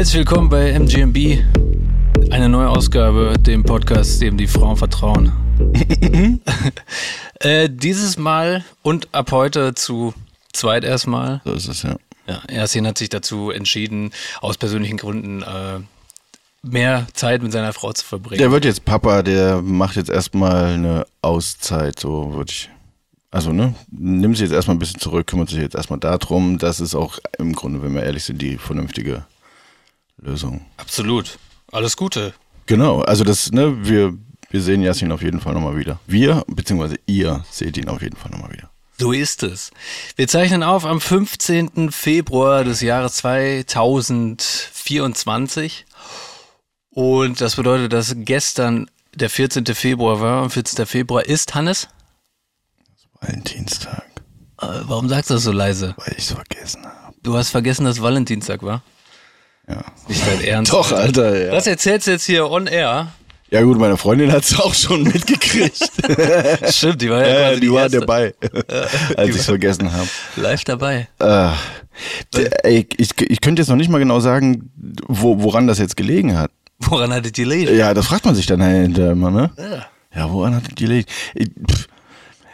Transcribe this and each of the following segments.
Herzlich willkommen bei MGMB. Eine neue Ausgabe, dem Podcast, dem die Frauen vertrauen. äh, dieses Mal und ab heute zu zweit erstmal. So ist es, ja. Ja, Ersin hat sich dazu entschieden, aus persönlichen Gründen äh, mehr Zeit mit seiner Frau zu verbringen. Der wird jetzt Papa, der macht jetzt erstmal eine Auszeit, so würde ich. Also, ne, nimm sich jetzt erstmal ein bisschen zurück, kümmert sich jetzt erstmal darum. Das ist auch im Grunde, wenn wir ehrlich sind, die vernünftige Lösung. Absolut. Alles Gute. Genau, also das, ne, wir, wir sehen Yasin auf jeden Fall nochmal wieder. Wir, beziehungsweise ihr seht ihn auf jeden Fall nochmal wieder. So ist es. Wir zeichnen auf am 15. Februar des Jahres 2024. Und das bedeutet, dass gestern der 14. Februar war. Am 14. Februar ist Hannes. Valentinstag. Äh, warum sagst du das so leise? Weil ich es vergessen habe. Du hast vergessen, dass Valentinstag war? Ja. Nicht dein Ernst. Doch, Alter, ja. Das erzählst du jetzt hier on air. Ja gut, meine Freundin hat es auch schon mitgekriegt. Stimmt, die war ja ja, die, die war erste. dabei, als ich es vergessen habe. Live dabei. Äh, der- ey, ich, ich könnte jetzt noch nicht mal genau sagen, wo, woran das jetzt gelegen hat. Woran hattet ihr gelegen? Ja, das fragt man sich dann hinterher immer, ne? Ja. Ja, woran hat das gelegen? Ich- pff,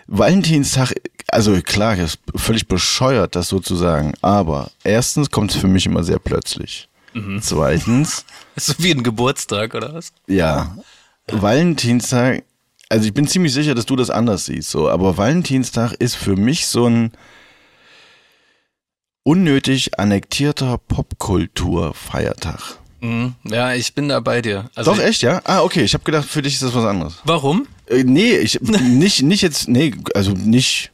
Valentinstag, also klar, ist völlig bescheuert, das so zu sagen. Aber erstens kommt es für mich immer sehr plötzlich. Zweitens, Ist so wie ein Geburtstag, oder was? ja, Valentinstag, also ich bin ziemlich sicher, dass du das anders siehst, so, aber Valentinstag ist für mich so ein unnötig annektierter Popkultur-Feiertag. Mhm. Ja, ich bin da bei dir. Also Doch, echt, ja? Ah, okay, ich habe gedacht, für dich ist das was anderes. Warum? Äh, nee, ich, nicht, nicht jetzt, nee, also nicht,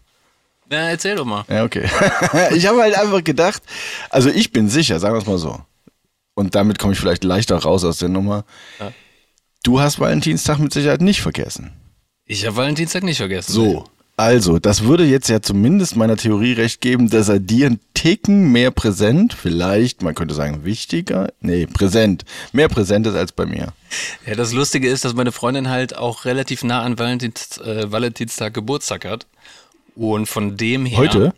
Ja, erzähl doch mal. ja, okay. ich habe halt einfach gedacht, also ich bin sicher, sagen wir es mal so. Und damit komme ich vielleicht leichter raus aus der Nummer. Ja. Du hast Valentinstag mit Sicherheit nicht vergessen. Ich habe Valentinstag nicht vergessen. So. Also, das würde jetzt ja zumindest meiner Theorie recht geben, dass er dir einen Ticken mehr präsent, vielleicht, man könnte sagen wichtiger, nee, präsent, mehr präsent ist als bei mir. Ja, das Lustige ist, dass meine Freundin halt auch relativ nah an Valentins, äh, Valentinstag Geburtstag hat. Und von dem her. Heute?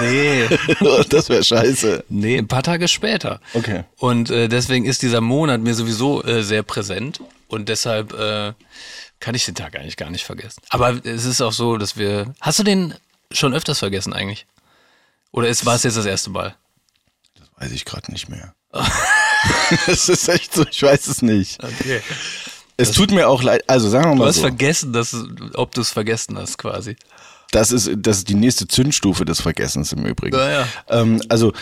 Nee, das wäre scheiße. nee, ein paar Tage später. Okay. Und äh, deswegen ist dieser Monat mir sowieso äh, sehr präsent. Und deshalb äh, kann ich den Tag eigentlich gar nicht vergessen. Aber es ist auch so, dass wir. Hast du den schon öfters vergessen eigentlich? Oder ist, war es jetzt das erste Mal? Weiß ich gerade nicht mehr. Es ist echt so, ich weiß es nicht. Okay. Es tut mir auch leid, also sagen wir Du mal hast so, vergessen, dass, ob du es vergessen hast, quasi. Das ist, das ist die nächste Zündstufe des Vergessens im Übrigen. Ja, ja. Ähm, also,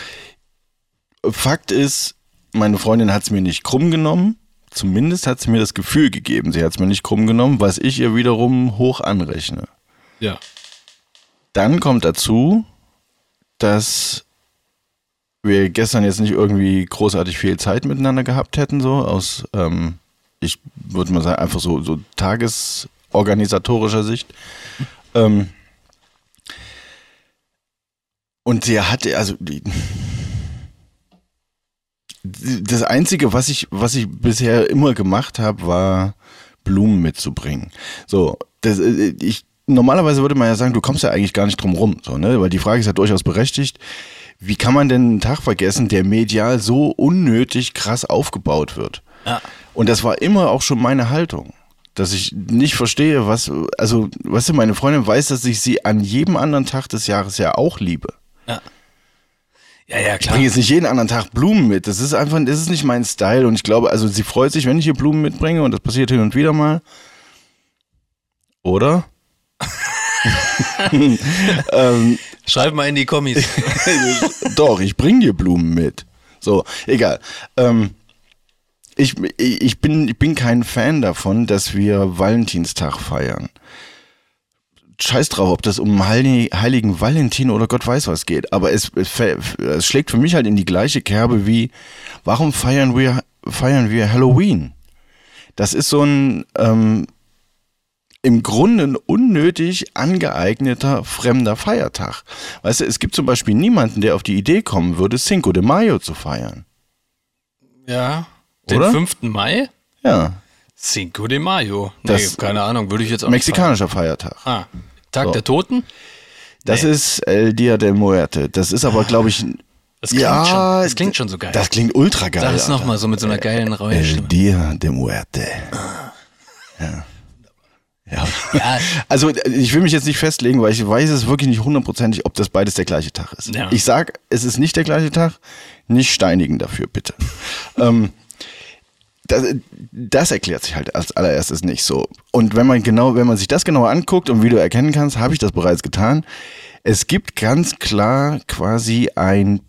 Fakt ist, meine Freundin hat es mir nicht krumm genommen. Zumindest hat sie mir das Gefühl gegeben, sie hat es mir nicht krumm genommen, was ich ihr wiederum hoch anrechne. Ja. Dann kommt dazu, dass wir gestern jetzt nicht irgendwie großartig viel Zeit miteinander gehabt hätten, so aus, ähm, ich würde mal sagen, einfach so, so tagesorganisatorischer Sicht. Ähm, und sie hatte, also die, das Einzige, was ich, was ich bisher immer gemacht habe, war Blumen mitzubringen. So, das, ich, normalerweise würde man ja sagen, du kommst ja eigentlich gar nicht drum rum, so, ne? Weil die Frage ist ja durchaus berechtigt. Wie kann man denn einen Tag vergessen, der medial so unnötig krass aufgebaut wird? Ja. Und das war immer auch schon meine Haltung. Dass ich nicht verstehe, was, also, weißt du, meine Freundin weiß, dass ich sie an jedem anderen Tag des Jahres ja auch liebe. Ja. Ja, ja, Ich klar. bringe jetzt nicht jeden anderen Tag Blumen mit. Das ist einfach, das ist nicht mein Style. Und ich glaube, also sie freut sich, wenn ich ihr Blumen mitbringe und das passiert hin und wieder mal. Oder? ähm, Schreib mal in die Kommis. doch, ich bringe dir Blumen mit. So, egal. Ähm, ich, ich, bin, ich bin kein Fan davon, dass wir Valentinstag feiern. Scheiß drauf, ob das um Heili- heiligen Valentin oder Gott weiß was geht. Aber es, es, schlägt für mich halt in die gleiche Kerbe wie, warum feiern wir, feiern wir Halloween? Das ist so ein ähm, im Grunde ein unnötig angeeigneter fremder Feiertag. Weißt du, es gibt zum Beispiel niemanden, der auf die Idee kommen würde, Cinco de Mayo zu feiern. Ja. Den Oder? 5. Mai? Ja, Cinco de Mayo. Nee, Das- keine Ahnung, würde ich jetzt auch mexikanischer Feiertag. Ah, Tag So. der Toten? Das Nee. ist El Dia de Muerte. Das ist aber, glaube ich, Das klingt, Ja, schon, das klingt schon so geil. Das klingt ultra geil. Sag es nochmal so mit so einer geilen El Räuschstimme. Dia de Muerte. Ja. Ja. Ja, Also ich will mich jetzt nicht festlegen, weil ich weiß es wirklich nicht hundertprozentig, ob das beides der gleiche Tag ist. Ja. Ich sag, es ist nicht der gleiche Tag, nicht steinigen dafür, bitte. ähm, das, das erklärt sich halt als allererstes nicht so. Und wenn man genau, wenn man sich das genauer anguckt und wie du erkennen kannst, habe ich das bereits getan. Es gibt ganz klar quasi ein,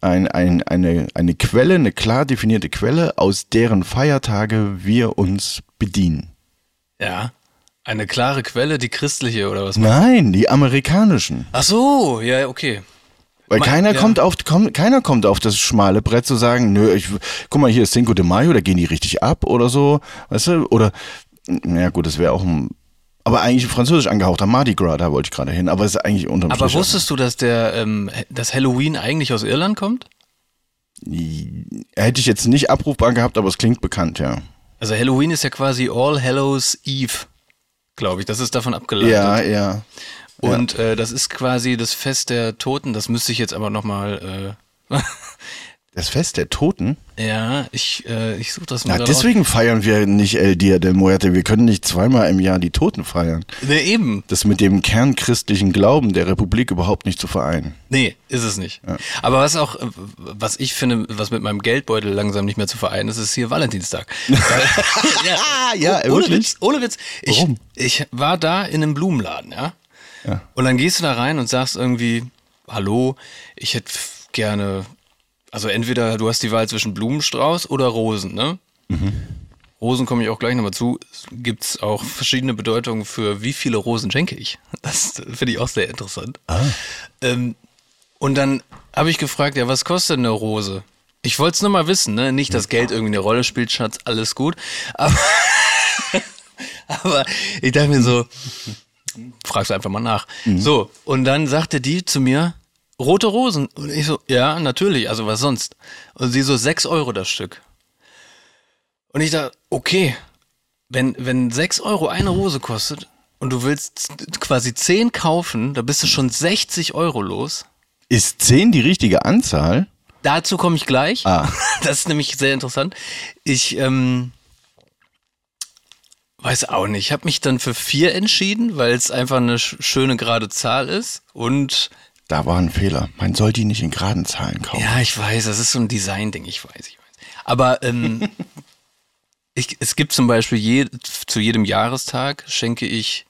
ein, ein, eine, eine Quelle, eine klar definierte Quelle, aus deren Feiertage wir uns bedienen. ja. Eine klare Quelle, die christliche oder was? Nein, die amerikanischen. Ach so, ja, okay. Weil Mein- keiner ja. kommt auf kommt, keiner kommt auf das schmale Brett zu sagen, nö, ich guck mal, hier ist Cinco de Mayo, da gehen die richtig ab oder so, weißt du? Oder na gut, das wäre auch ein aber eigentlich französisch angehauchter Mardi Gras, da wollte ich gerade hin, aber es ist eigentlich unterm Aber Strich- wusstest du, dass der, ähm, dass Halloween eigentlich aus Irland kommt? Hätte ich jetzt nicht abrufbar gehabt, aber es klingt bekannt, ja. Also Halloween ist ja quasi All Hallows Eve, glaube ich. Das ist davon abgeleitet. Ja, ja. Und äh, das ist quasi das Fest der Toten. Das müsste ich jetzt aber nochmal. Äh, Das Fest der Toten? ja, ich, äh, ich suche das mal. Gerade deswegen feiern wir nicht El Dia de Muerte. Wir können nicht zweimal im Jahr die Toten feiern. Nee, eben. Das mit dem kernchristlichen Glauben der Republik überhaupt nicht zu vereinen. Nee, ist es nicht. Aber was auch, was ich finde, was mit meinem Geldbeutel langsam nicht mehr zu vereinen ist, ist hier Valentinstag. Ja, ja, oh- ohne wirklich? Witz, ohne Witz. Ich, Warum? ich war da in einem Blumenladen, ja. Ja. Und dann gehst du da rein und sagst irgendwie, hallo, ich hätte gerne, also entweder du hast die Wahl zwischen Blumenstrauß oder Rosen, ne? Rosen komme ich auch gleich nochmal zu. Es gibt auch verschiedene Bedeutungen für wie viele Rosen schenke ich. Das finde ich auch sehr interessant. Ähm, und dann habe ich gefragt, ja, was kostet eine Rose? Ich wollte es nur mal wissen, ne? Nicht, dass Geld irgendwie eine Rolle spielt, Schatz, alles gut. Aber, aber ich dachte mir so, fragst du einfach mal nach. So, und dann sagte die zu mir, rote Rosen. Und ich so, ja, natürlich, also was sonst? Und sie so, sechs Euro das Stück. Und ich dachte, okay, wenn, wenn sechs Euro eine Rose kostet und du willst quasi zehn kaufen, da bist du schon 60 Euro los. Ist 10 die richtige Anzahl? Dazu komme ich gleich. Ah. Das ist nämlich sehr interessant. Ich ähm, weiß auch nicht. Ich habe mich dann für vier entschieden, weil es einfach eine sch schöne gerade Zahl ist. Und Da war ein Fehler. Man soll die nicht in geraden Zahlen kaufen. ja, ich weiß, das ist so ein Design-Ding. Ich weiß, ich weiß. Aber ähm, ich, es gibt zum Beispiel je, zu jedem Jahrestag schenke ich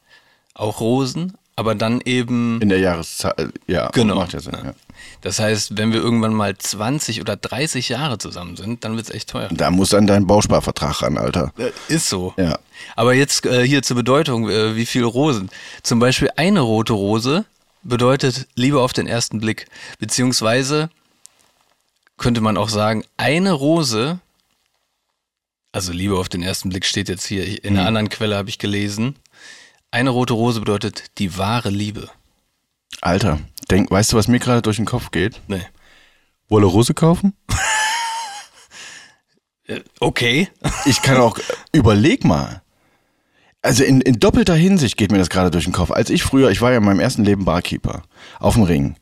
auch Rosen, aber dann eben In der Jahreszahl, ja. Genau. Macht ja Sinn, ja. Das heißt, wenn wir irgendwann mal 20 oder 30 Jahre zusammen sind, dann wird's echt teuer. Da muss dann dein Bausparvertrag ran, Alter. Äh, Ist so. Ja. Aber jetzt äh, hier zur Bedeutung, äh, wie viele Rosen. Zum Beispiel eine rote Rose bedeutet Liebe auf den ersten Blick. Beziehungsweise könnte man auch sagen, eine Rose, also Liebe auf den ersten Blick steht jetzt hier, in einer anderen Quelle habe ich gelesen, eine rote Rose bedeutet die wahre Liebe. Alter, denk, weißt du, was mir gerade durch den Kopf geht? Nee. Wolle Rose kaufen? Äh, Okay. Ich kann auch, überleg mal. Also in, in doppelter Hinsicht geht mir das gerade durch den Kopf. Als ich früher, ich war ja in meinem ersten Leben Barkeeper auf dem Ring.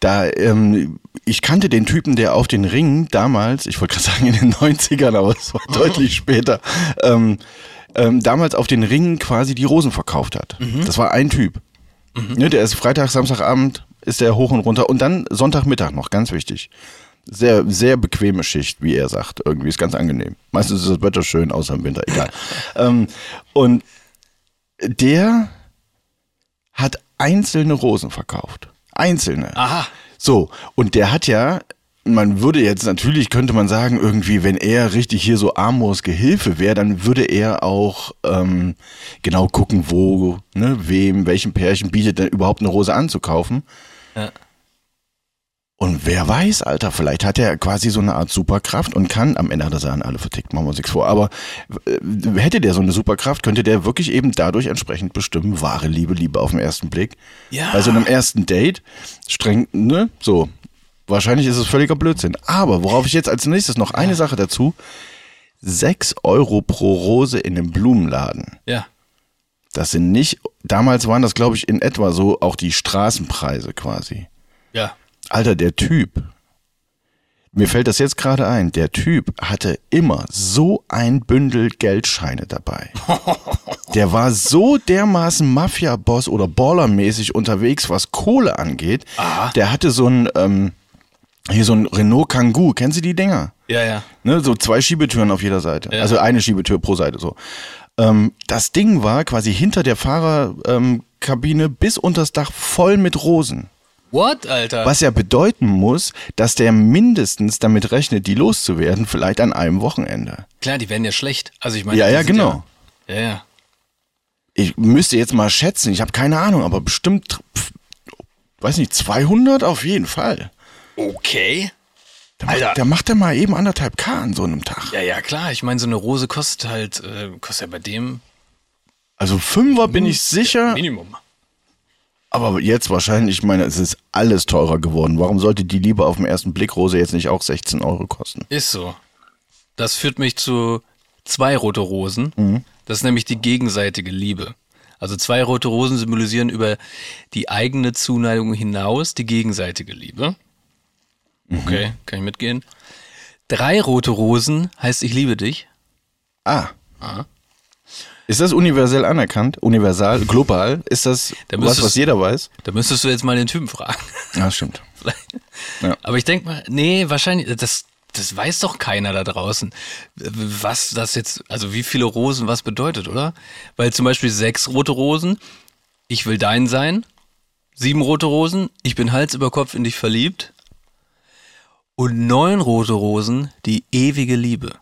Da, ähm, ich kannte den Typen, der auf den Ring damals, ich wollte gerade sagen in den 90ern, aber es war deutlich später, ähm, ähm, damals auf den Ringen quasi die Rosen verkauft hat. Das war ein Typ. Ne, der ist Freitag, Samstagabend, ist der hoch und runter und dann Sonntagmittag noch, ganz wichtig. Sehr, sehr bequeme Schicht, wie er sagt. Irgendwie ist ganz angenehm. Meistens ist das Wetter schön, außer im Winter, egal. ähm, und der hat einzelne Rosen verkauft. Einzelne. Aha. So, und der hat ja, man würde jetzt natürlich, könnte man sagen, irgendwie, wenn er richtig hier so Amors Gehilfe wäre, dann würde er auch ähm, genau gucken, wo, ne, wem, welchem Pärchen bietet denn überhaupt eine Rose anzukaufen. Ja. Und wer weiß, Alter, vielleicht hat er quasi so eine Art Superkraft und kann, am Ende hat er sie an alle vertickt, machen wir uns nichts vor, aber äh, hätte der so eine Superkraft, könnte der wirklich eben dadurch entsprechend bestimmen, wahre Liebe, Liebe auf den ersten Blick. Ja. Bei so einem ersten Date, streng, ne, so. Wahrscheinlich ist es völliger Blödsinn. Aber worauf ich jetzt als nächstes noch eine Sache dazu. Sechs Euro pro Rose in einem Blumenladen. Ja. Das sind nicht, damals waren das, glaube ich, in etwa so auch die Straßenpreise quasi. Ja. Alter, der Typ, mir fällt das jetzt gerade ein, der Typ hatte immer so ein Bündel Geldscheine dabei. Der war so dermaßen Mafia-Boss oder Ballermäßig unterwegs, was Kohle angeht. Aha. Der hatte so ein, ähm, hier so ein Renault Kangoo, kennen Sie die Dinger? Ja, ja. Ne, so zwei Schiebetüren auf jeder Seite. Ja. Also eine Schiebetür pro Seite so. Ähm, das Ding war quasi hinter der Fahrerkabine ähm, bis unters Dach voll mit Rosen. What, Alter? Was ja bedeuten muss, dass der mindestens damit rechnet, die loszuwerden, vielleicht an einem Wochenende. Klar, die werden ja schlecht. Also ich meine, Ja, ja, genau. Ja, ja. ja. Ich müsste jetzt mal schätzen, ich habe keine Ahnung, aber bestimmt, weiß nicht, 200 auf jeden Fall. Okay. Da Alter. macht, macht er mal eben anderthalb K an so einem Tag. Ja, ja, klar. Ich meine, so eine Rose kostet halt, äh, kostet ja bei dem Also Fünfer bin ich sicher, Minimum. aber jetzt wahrscheinlich, ich meine, es ist alles teurer geworden. Warum sollte die Liebe auf den ersten Blick Rose jetzt nicht auch 16 Euro kosten? Ist so. Das führt mich zu zwei rote Rosen. Mhm. Das ist nämlich die gegenseitige Liebe. Also zwei rote Rosen symbolisieren über die eigene Zuneigung hinaus die gegenseitige Liebe. Mhm. Okay, kann ich mitgehen. Drei rote Rosen heißt ich liebe dich. Ah. Aha. Ist das universell anerkannt? Universal? Global? Ist das Da was, was jeder weiß? Da müsstest du jetzt mal den Typen fragen. Ja, stimmt. Vielleicht. Ja. Aber ich denke mal, nee, wahrscheinlich, das, das weiß doch keiner da draußen, was das jetzt, also wie viele Rosen was bedeutet, oder? Weil zum Beispiel sechs rote Rosen, ich will dein sein, sieben rote Rosen, ich bin Hals über Kopf in dich verliebt und neun rote Rosen, die ewige Liebe.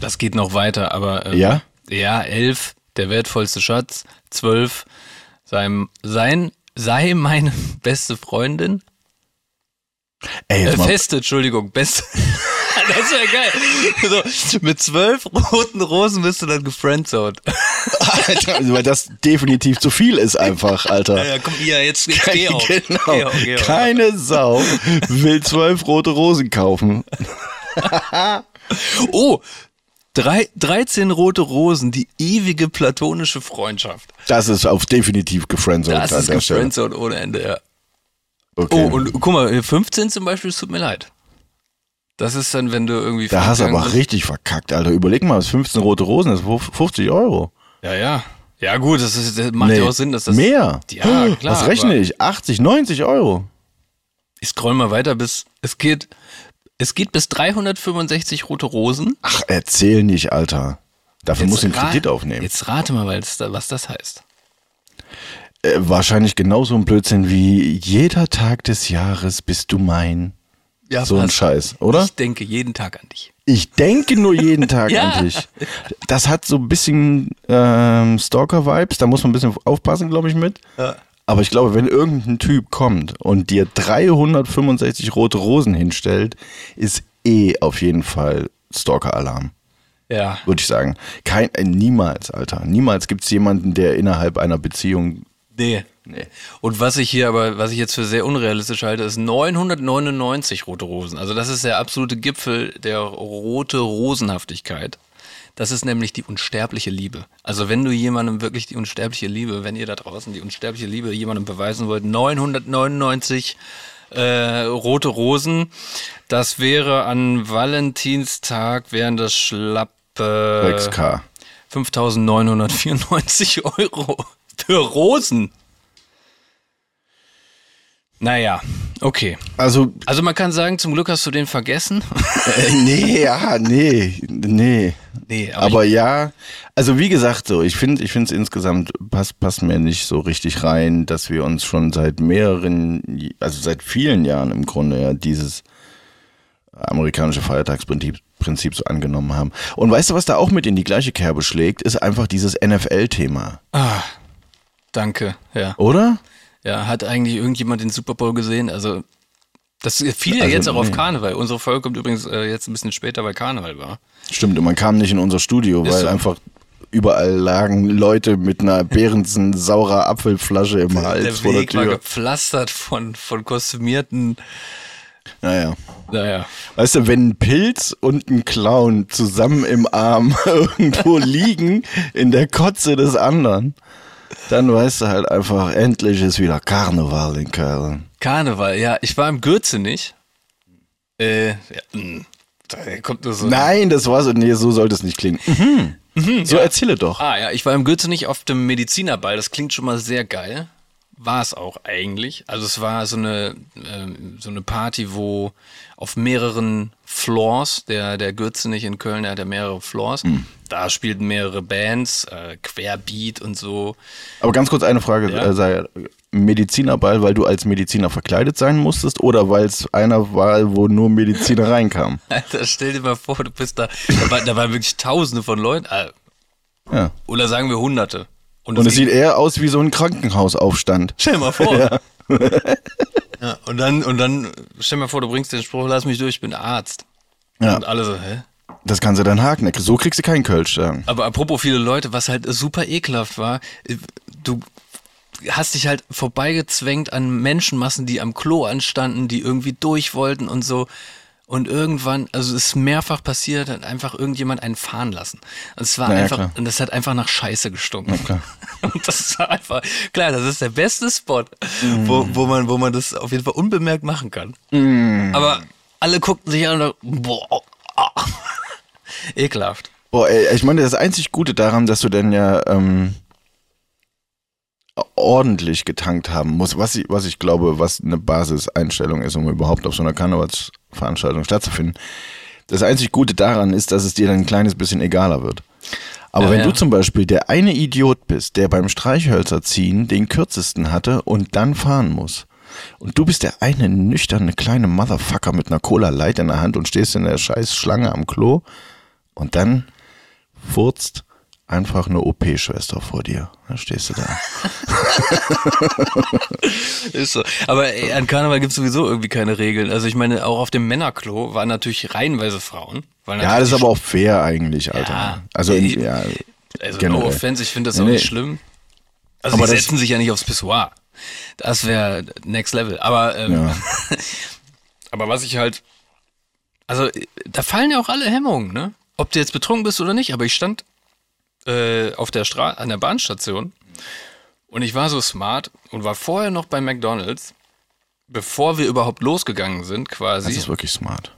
Das geht noch weiter, aber ähm, Ja? ja, elf, der wertvollste Schatz, zwölf, sein, sein, sei meine beste Freundin, Ey, äh, feste, Entschuldigung, beste. Das wäre geil. So, mit zwölf roten Rosen bist du dann gefriendzoned. Alter, also, weil das definitiv zu viel ist einfach, Alter. Ja, komm hier, jetzt, jetzt geh auf. genau. Geh auf, geh auf. Keine Sau will zwölf rote Rosen kaufen. Oh, drei, 13 rote Rosen, die ewige platonische Freundschaft. Das ist auf definitiv gefriendzoned Das ist gefriendzoned ohne Ende, ja. Okay. Oh, und guck mal, 15 zum Beispiel, es tut mir leid. Das ist dann, wenn du irgendwie. da hast du aber bist. richtig verkackt, Alter. Überleg mal, das 15 rote Rosen, das ist 50 Euro. Ja, ja. Ja, gut, das, ist, das macht ja auch Sinn, dass das. Mehr. Ja, klar. Was rechne ich? 80, 90 Euro. Ich scroll mal weiter bis. Es geht. Es geht bis 365 rote Rosen. Ach, erzähl nicht, Alter. Dafür muss ich einen Kredit aufnehmen. Jetzt rate mal, was das heißt. Äh, wahrscheinlich genauso ein Blödsinn wie jeder Tag des Jahres bist du mein. Ja, So ein. Scheiß, oder? Ich denke jeden Tag an dich. Ich denke nur jeden Tag Ja. an dich. Das hat so ein bisschen ähm, Stalker-Vibes, da muss man ein bisschen aufpassen, glaube ich, mit. Aber ich glaube, wenn irgendein Typ kommt und dir 365 rote Rosen hinstellt, ist eh auf jeden Fall Stalker-Alarm, Ja. würde ich sagen. Kein, äh, niemals, Alter. Niemals gibt es jemanden, der innerhalb einer Beziehung. Nee. Nee. Und was ich hier aber, was ich jetzt für sehr unrealistisch halte, ist 999 rote Rosen. Also das ist der absolute Gipfel der rote Rosenhaftigkeit. Das ist nämlich die unsterbliche Liebe. Also wenn du jemandem wirklich die unsterbliche Liebe, wenn ihr da draußen die unsterbliche Liebe jemandem beweisen wollt, 999 äh, rote Rosen, das wäre an Valentinstag, wären das schlappe 6K. 5.994 Euro für Rosen. Naja, okay. Also, Also man kann sagen, zum Glück hast du den vergessen. äh, nee, ja, nee, nee. nee, aber, Aber ja, also wie gesagt, so, ich finde, ich finde es insgesamt passt, passt mir nicht so richtig rein, dass wir uns schon seit mehreren, also seit vielen Jahren im Grunde ja dieses amerikanische Feiertagsprinzip Prinzip so angenommen haben. Und weißt du, was da auch mit in die gleiche Kerbe schlägt, ist einfach dieses NFL-Thema, ah, danke, ja. oder? Ja, hat eigentlich irgendjemand den Super Bowl gesehen? Also das fiel ja Also, jetzt auch auf nee. Karneval. Unsere Folge kommt übrigens äh, jetzt ein bisschen später, weil Karneval war. Stimmt, und man kam nicht in unser Studio, Ist weil so. einfach überall lagen Leute mit einer Behrensen saurer Apfelflasche im Hals Der vor der Weg war Tür. gepflastert von, von kostümierten, Naja. naja. Weißt du, wenn ein Pilz und ein Clown zusammen im Arm irgendwo liegen, in der Kotze des anderen. Dann weißt du halt einfach, endlich ist wieder Karneval in Köln. Karneval, ja, ich war im Gürzenich. Äh, ja, mh, da kommt nur so. Nein, das war so, nee, so sollte es nicht klingen. Mhm. so erzähle doch. Ah ja, ich war im Gürzenich auf dem Medizinerball. Das klingt schon mal sehr geil. War es auch eigentlich. Also es war so eine ähm, so eine Party, wo auf mehreren Floors, der der Gürzenich in Köln, der hat ja mehrere Floors. Da spielten mehrere Bands, äh, Querbeat und so. Aber ganz kurz eine Frage, Ja. äh, sei Medizinerball, weil du als Mediziner verkleidet sein musstest oder weil es einer war, wo nur Mediziner reinkamen? Alter, stell dir mal vor, du bist da. Da, war, da waren wirklich Tausende von Leuten. Äh, Ja. oder sagen wir Hunderte. Und es ging- sieht eher aus wie so ein Krankenhausaufstand. Stell dir mal vor. Ja. und dann, und dann, stell dir mal vor, du bringst den Spruch, lass mich durch, ich bin Arzt. Ja. Und alle so, hä? Das kannst du dann haken. So kriegst du keinen Kölsch sagen. Aber apropos viele Leute, was halt super ekelhaft war, du hast dich halt vorbeigezwängt an Menschenmassen, die am Klo anstanden, die irgendwie durch wollten und so. Und irgendwann, also es ist mehrfach passiert, hat einfach irgendjemand einen fahren lassen. Und es war Na ja, einfach, klar. und das hat einfach nach Scheiße gestunken. klar. Und das war einfach, klar, das ist der beste Spot, wo, wo, man, wo man das auf jeden Fall unbemerkt machen kann. Aber alle guckten sich an und dachten, boah, ah. ekelhaft. Boah, ey, ich meine, das einzig Gute daran, dass du dann ja ähm, ordentlich getankt haben musst, was ich, was ich glaube, was eine Basiseinstellung ist, um überhaupt auf so einer Karnevalsveranstaltung stattzufinden. Das einzig Gute daran ist, dass es dir dann ein kleines bisschen egaler wird. Aber Ja, wenn ja. du zum Beispiel der eine Idiot bist, der beim Streichhölzer ziehen den kürzesten hatte und dann fahren muss, und du bist der eine nüchterne kleine Motherfucker mit einer Cola Light in der Hand und stehst in der scheiß Schlange am Klo und dann furzt einfach eine OP-Schwester vor dir. Dann stehst du da. Ist so. Aber ey, an Karneval gibt es sowieso irgendwie keine Regeln. Also ich meine, auch auf dem Männerklo waren natürlich reihenweise Frauen. Ja, das ist aber auch fair eigentlich, Alter. Ja. Also, in, ja, Also generell. no offense, ich finde das Nee, auch nee. nicht schlimm. Also Aber die setzen sich ja nicht aufs Pissoir. Das wäre next level. Aber, ähm, Ja. aber was ich halt, also da fallen ja auch alle Hemmungen, ne? Ob du jetzt betrunken bist oder nicht, aber ich stand äh, auf der Stra an der Bahnstation und ich war so smart und war vorher noch bei McDonalds, bevor wir überhaupt losgegangen sind, quasi das ist wirklich smart.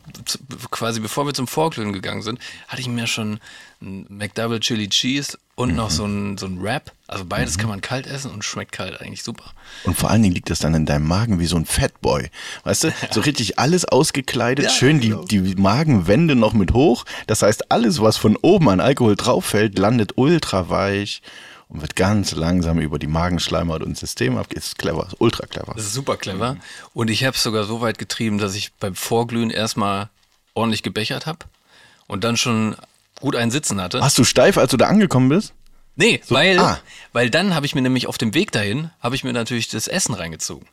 Quasi bevor wir zum Vorglühen gegangen sind, hatte ich mir schon ein McDouble Chili Cheese und noch so ein, so ein Wrap. Also beides kann man kalt essen und schmeckt kalt eigentlich super. Und vor allen Dingen liegt das dann in deinem Magen wie so ein Fatboy. Weißt du, so richtig alles ausgekleidet, Ja, schön die, genau. die Magenwände noch mit hoch. Das heißt, alles, was von oben an Alkohol drauf fällt, landet ultra weich und wird ganz langsam über die Magenschleimhaut und System ab. Ist clever, ist ultra clever. Das ist super clever. Und ich habe es sogar so weit getrieben, dass ich beim Vorglühen erstmal ordentlich gebechert habe und dann schon gut einen Sitzen hatte. Warst du steif, als du da angekommen bist? Nee, weil, ah. weil dann habe ich mir nämlich auf dem Weg dahin, habe ich mir natürlich das Essen reingezogen.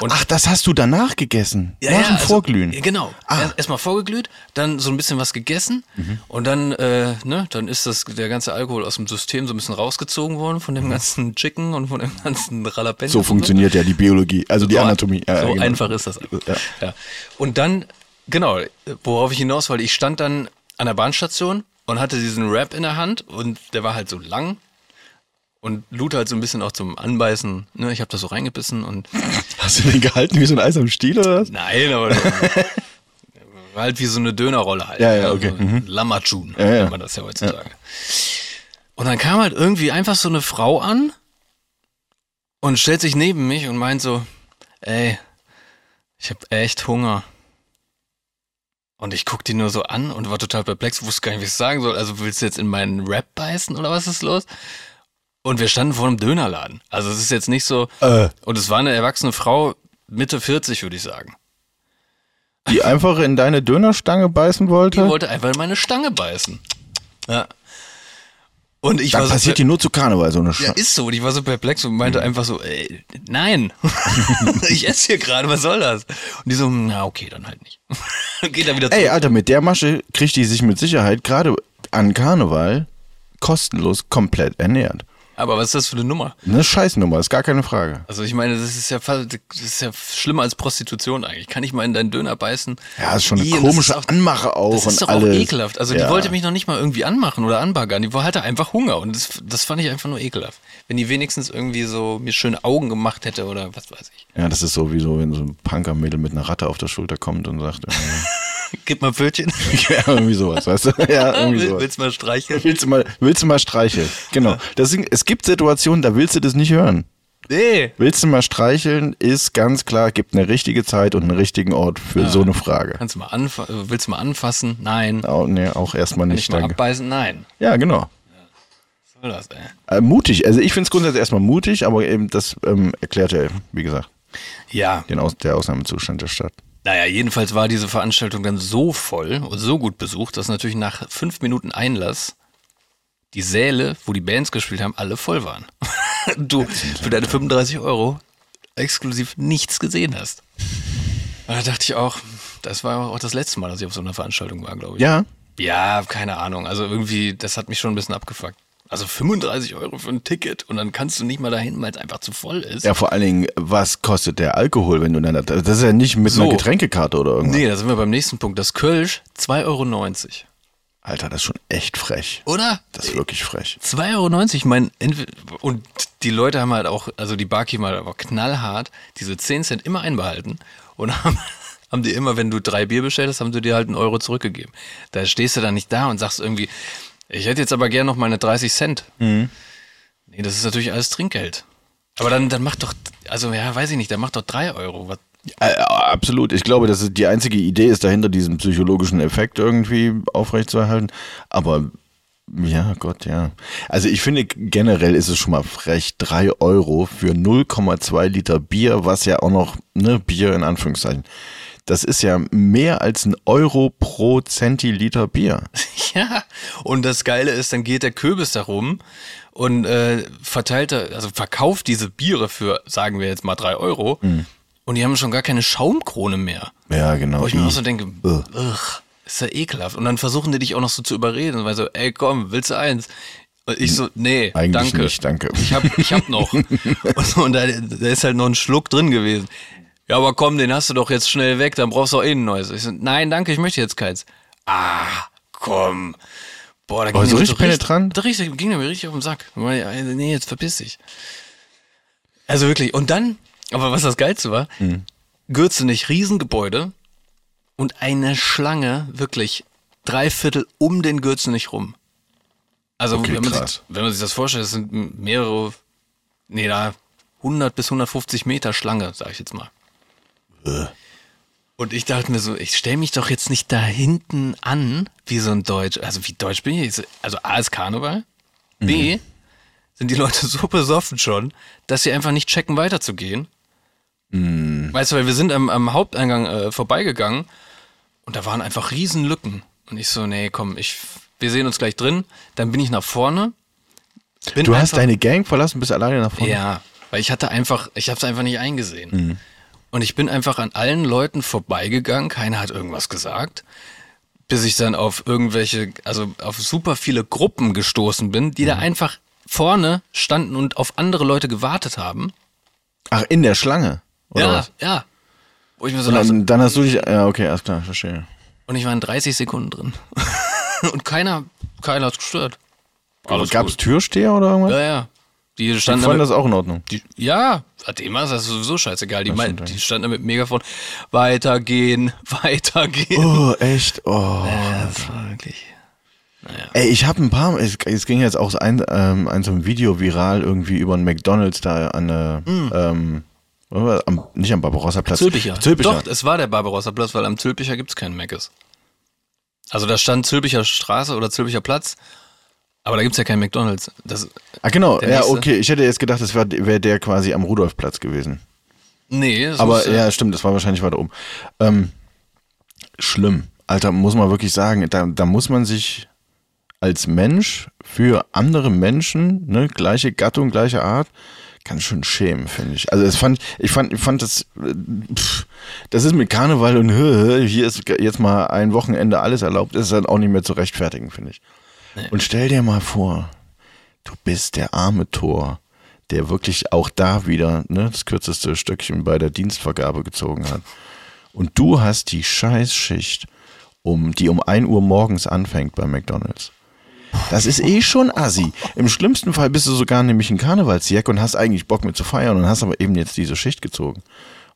Und Ach, das hast du danach gegessen. nach dem also, Vorglühen. ja, Genau. Ah. Mhm. Erst- Erstmal vorgeglüht, dann so ein bisschen was gegessen und dann, äh, ne, dann ist das der ganze Alkohol aus dem System so ein bisschen rausgezogen worden von dem ganzen Chicken und von dem ganzen Jalapeno. Mhm. So funktioniert ja die Biologie, also die So- Anatomie. Ja, so ja, genau. einfach ist das. Ja. Ja. Und dann, genau, worauf ich hinaus wollte, ich stand dann an der Bahnstation und hatte diesen Wrap in der Hand und der war halt so lang und lud halt so ein bisschen auch zum Anbeißen. Ne, ich habe da so reingebissen und Hast du den gehalten wie so ein Eis am Stiel oder was? Nein, aber war halt wie so eine Dönerrolle halt. Ja, ja, okay. Also Mhm. Lamachun, Ja, ja. nennt man das ja heutzutage. Und dann kam halt irgendwie einfach so eine Frau an und stellt sich neben mich und meint so, ey, ich hab echt Hunger. Und ich guck die nur so an und war total perplex, wusste gar nicht, wie ich es sagen soll. Also willst du jetzt in meinen Rap beißen oder was ist los? Und wir standen vor einem Dönerladen. Also es ist jetzt nicht so, Äh, und es war eine erwachsene Frau, Mitte 40 würde ich sagen. die einfach in deine Dönerstange beißen Die wollte? wollte einfach in meine Stange beißen. Ja. Und ich Dann war so passiert die nur zu Karneval, so eine ja, Scheiße. ist so. Und ich war so perplex und meinte einfach so, ey, nein, ich esse hier gerade, was soll das? Und die so, na okay, dann halt nicht. Geht da wieder zurück. Ey, Alter, mit der Masche kriegt die sich mit Sicherheit gerade an Karneval kostenlos komplett ernährt. Aber was ist das für eine Nummer? Eine Scheißnummer, ist gar keine Frage. Also ich meine, das ist ja fast, das ist ja schlimmer als Prostitution eigentlich. Kann ich mal in deinen Döner beißen? Ja, ist schon eine das komische auch- Anmache auch Das ist doch alles. auch ekelhaft. Also Ja. die wollte mich noch nicht mal irgendwie anmachen oder anbaggern. Die hatte einfach Hunger und das, das fand ich einfach nur ekelhaft. Wenn die wenigstens irgendwie so mir schöne Augen gemacht hätte oder was weiß ich. Ja, das ist so wie so, wenn so ein Punkermädel mit einer Ratte auf der Schulter kommt und sagt, äh, Gib mal Pfötchen. ja, irgendwie sowas, weißt du? Ja, irgendwie sowas. willst du mal streicheln? Willst du mal, willst du mal streicheln? Genau. Deswegen, es gibt Situationen, da willst du das nicht hören. Nee. Willst du mal streicheln, ist ganz klar, gibt eine richtige Zeit und einen richtigen Ort für so eine Frage. Kannst du mal anfa willst du mal anfassen? Nein. Oh, nee, auch erstmal Kann nicht, ich mal danke. abbeißen? Nein. Ja, genau. Was soll das, ey? Äh, mutig. Also ich finde es grundsätzlich erstmal mutig, aber eben das ähm, erklärt ja, wie gesagt, Ja. den Aus der Ausnahmezustand der Stadt. Naja, jedenfalls war diese Veranstaltung dann so voll und so gut besucht, dass natürlich nach fünf Minuten Einlass die Säle, wo die Bands gespielt haben, alle voll waren. du für deine 35 Euro exklusiv nichts gesehen hast. Und da dachte ich auch, das war auch das letzte Mal, dass ich auf so einer Veranstaltung war, glaube ich. Ja, Ja, keine Ahnung. Also irgendwie, das hat mich schon ein bisschen abgefuckt. Also 35 Euro für ein Ticket und dann kannst du nicht mal dahin, weil es einfach zu voll ist. ja, vor allen Dingen, was kostet der Alkohol, wenn du dann, das ist ja nicht mit So. einer Getränkekarte oder irgendwas. Nee, da sind wir beim nächsten Punkt. Das Kölsch, 2,90 Euro. Alter, das ist schon echt frech. Oder? Das ist wirklich frech. 2,90 Euro, ich meine, und die Leute haben halt auch, also die Barkeeper halt aber knallhart diese 10 Cent immer einbehalten und haben, haben die immer, wenn du drei Bier bestellt hast, haben sie dir halt einen Euro zurückgegeben. Da stehst du dann nicht da und sagst irgendwie, ich hätte jetzt aber gern noch meine 30 Cent. Nee, das ist natürlich alles Trinkgeld. Aber dann, dann mach doch, also ja, weiß ich nicht, dann mach doch 3 Euro. Was, Äh, absolut. Ich glaube, dass die einzige Idee ist, dahinter diesen psychologischen Effekt irgendwie aufrechtzuerhalten. Aber ja, Gott, ja. Also ich finde generell ist es schon mal frech. Drei Euro für 0,2 Liter Bier, was ja auch noch, ne, Bier in Anführungszeichen. Das ist ja mehr als ein Euro pro Zentiliter Bier. Ja, und das Geile ist, dann geht der Kürbis da rum und äh, verteilt, also verkauft diese Biere für, sagen wir jetzt mal drei Euro. Und die haben schon gar keine Schaumkrone mehr. Ja, genau. Wo ich mir auch so denke, ugh, ist ja ekelhaft. Und dann versuchen die dich auch noch so zu überreden, weil so, ey komm, willst du eins? Und ich so, nee, Eigentlich danke. nicht, danke. Ich hab, ich hab noch. und, so, und da, da ist halt noch ein Schluck drin gewesen. Ja, aber komm, den hast du doch jetzt schnell weg, dann brauchst du auch eh ein neues. Ich so, nein, danke, ich möchte jetzt keins. Ah, komm. Boah, da ging Aber so richtig penetrant? Da richtig, ging mir richtig auf den Sack. Ey, Nee, jetzt verpiss dich. Also wirklich. Und dann, aber was das Geilste war, Mhm. Gürzenich, Riesengebäude und eine Schlange, wirklich drei Viertel um den Gürzenich rum. Also Okay, wenn, man sich, wenn man sich das vorstellt, das sind mehrere, nee, da 100 bis 150 Meter Schlange, sag ich jetzt mal. Und ich dachte mir so, ich stelle mich doch jetzt nicht da hinten an, wie so ein Deutsch. Also wie deutsch bin ich? Also A ist Karneval. B sind die Leute so besoffen schon, dass sie einfach nicht checken, weiterzugehen. Weißt du, weil wir sind am, am Haupteingang äh, vorbeigegangen und da waren einfach riesen Lücken. Und ich so, nee, komm, ich, wir sehen uns gleich drin. Dann bin ich nach vorne. Bin Du hast deine Gang verlassen, bist alleine nach vorne. ja, weil ich hatte einfach, ich habe es einfach nicht eingesehen. Und ich bin einfach an allen Leuten vorbeigegangen, keiner hat irgendwas gesagt, bis ich dann auf irgendwelche, also auf super viele Gruppen gestoßen bin, die da einfach vorne standen und auf andere Leute gewartet haben. Ach, in der Schlange? Oder ja, was? ja. Wo ich mir so Und dachte, dann, dann hast du dich, ja, okay, alles klar, verstehe. und ich war in 30 Sekunden drin. und keiner, keiner hat gestört. Alles Gab es. Türsteher oder irgendwas? Ja, ja. Die Die standen da fanden das auch in Ordnung. Die, ja, dem ist das sowieso scheißegal. Die, mein, die standen da mit dem Megafon, weitergehen, weitergehen. Oh, echt? Oh. Ja, das war wirklich. Ey, ich habe ein paar, es, es ging jetzt auch ein, ähm, ein so ein Video viral irgendwie über einen McDonalds da an der, ähm, oder? am, nicht am Barbarossa-Platz. Zülpicher. Zülpicher. Doch, es war der Barbarossa-Platz, weil am Zülpicher gibt's keinen Meckes. Also da stand Zülpicher Straße oder Zülpicher Platz, aber da gibt's ja keinen McDonalds. Das, Ah, genau, ja, nächste. okay. Ich hätte jetzt gedacht, das wäre wär der quasi am Rudolfplatz gewesen. nee, das Aber muss, äh, ja, stimmt, das war wahrscheinlich weiter oben. Ähm, schlimm. Alter, muss man wirklich sagen, da, da muss man sich als Mensch für andere Menschen, ne, gleiche Gattung, gleiche Art, ganz schön schämen, finde ich. Also es fand, ich fand, ich fand das, äh, pff, das ist mit Karneval und hier ist jetzt mal ein Wochenende alles erlaubt, ist dann auch nicht mehr zu rechtfertigen, finde ich. Und stell dir mal vor, Du bist der arme Tor, der wirklich auch da wieder ne, das kürzeste Stückchen bei der Dienstvergabe gezogen hat. Und du hast die Scheißschicht, um, die um 1 Uhr morgens anfängt bei McDonalds. Das ist eh schon assi. Im schlimmsten Fall bist du sogar nämlich ein Karnevalsjack und hast eigentlich Bock mit zu feiern und hast aber eben jetzt diese Schicht gezogen.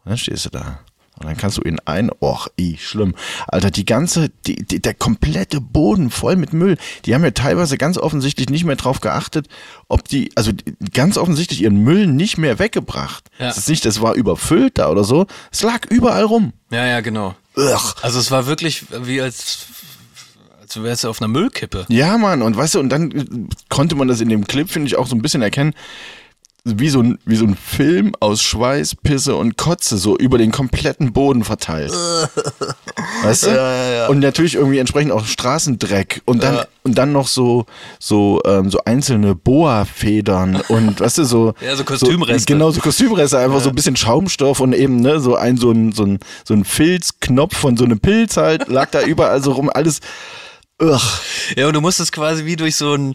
Und dann stehst du da. Und dann kannst du in ein, och, i, schlimm. Alter, die ganze, die, die, der komplette Boden voll mit Müll. Die haben ja teilweise ganz offensichtlich nicht mehr drauf geachtet, ob die, also ganz offensichtlich ihren Müll nicht mehr weggebracht. Ja. Das ist nicht, das war überfüllt da oder so. Es lag überall rum. Ja, ja, genau. Ugh. Also es war wirklich wie als, als wärst du auf einer Müllkippe. Ja, Mann, und weißt du, und dann konnte man das in dem Clip, finde ich, auch so ein bisschen erkennen, wie so, ein, wie so ein Film aus Schweiß, Pisse und Kotze so über den kompletten Boden verteilt. weißt du? Und natürlich irgendwie entsprechend auch Straßendreck und dann, und dann noch so, so, ähm, so einzelne Boa-Federn und weißt du, so. Ja, so Kostümreste. So, genau, so Kostümreste, einfach so ein bisschen Schaumstoff und eben, ne, so ein, so ein, so ein, so ein Filzknopf von so einem Pilz halt, lag da überall so rum, alles. Ugh. Ja, und du musstest quasi wie durch so ein,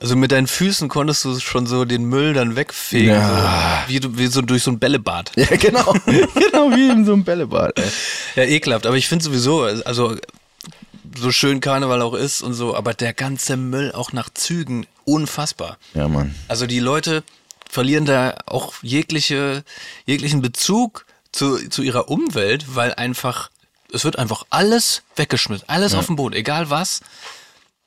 also mit deinen Füßen konntest du schon so den Müll dann wegfegen. Ja. So, wie, du- wie so durch so ein Bällebad. Ja, genau. genau wie in so einem Bällebad. Ey. Ja, ekelhaft. Aber ich finde sowieso, also so schön Karneval auch ist und so, aber der ganze Müll auch nach Zügen, unfassbar. Ja, Mann. Also die Leute verlieren da auch jegliche, jeglichen Bezug zu, zu ihrer Umwelt, weil einfach, es wird einfach alles weggeschmissen, alles auf dem Boden, egal was.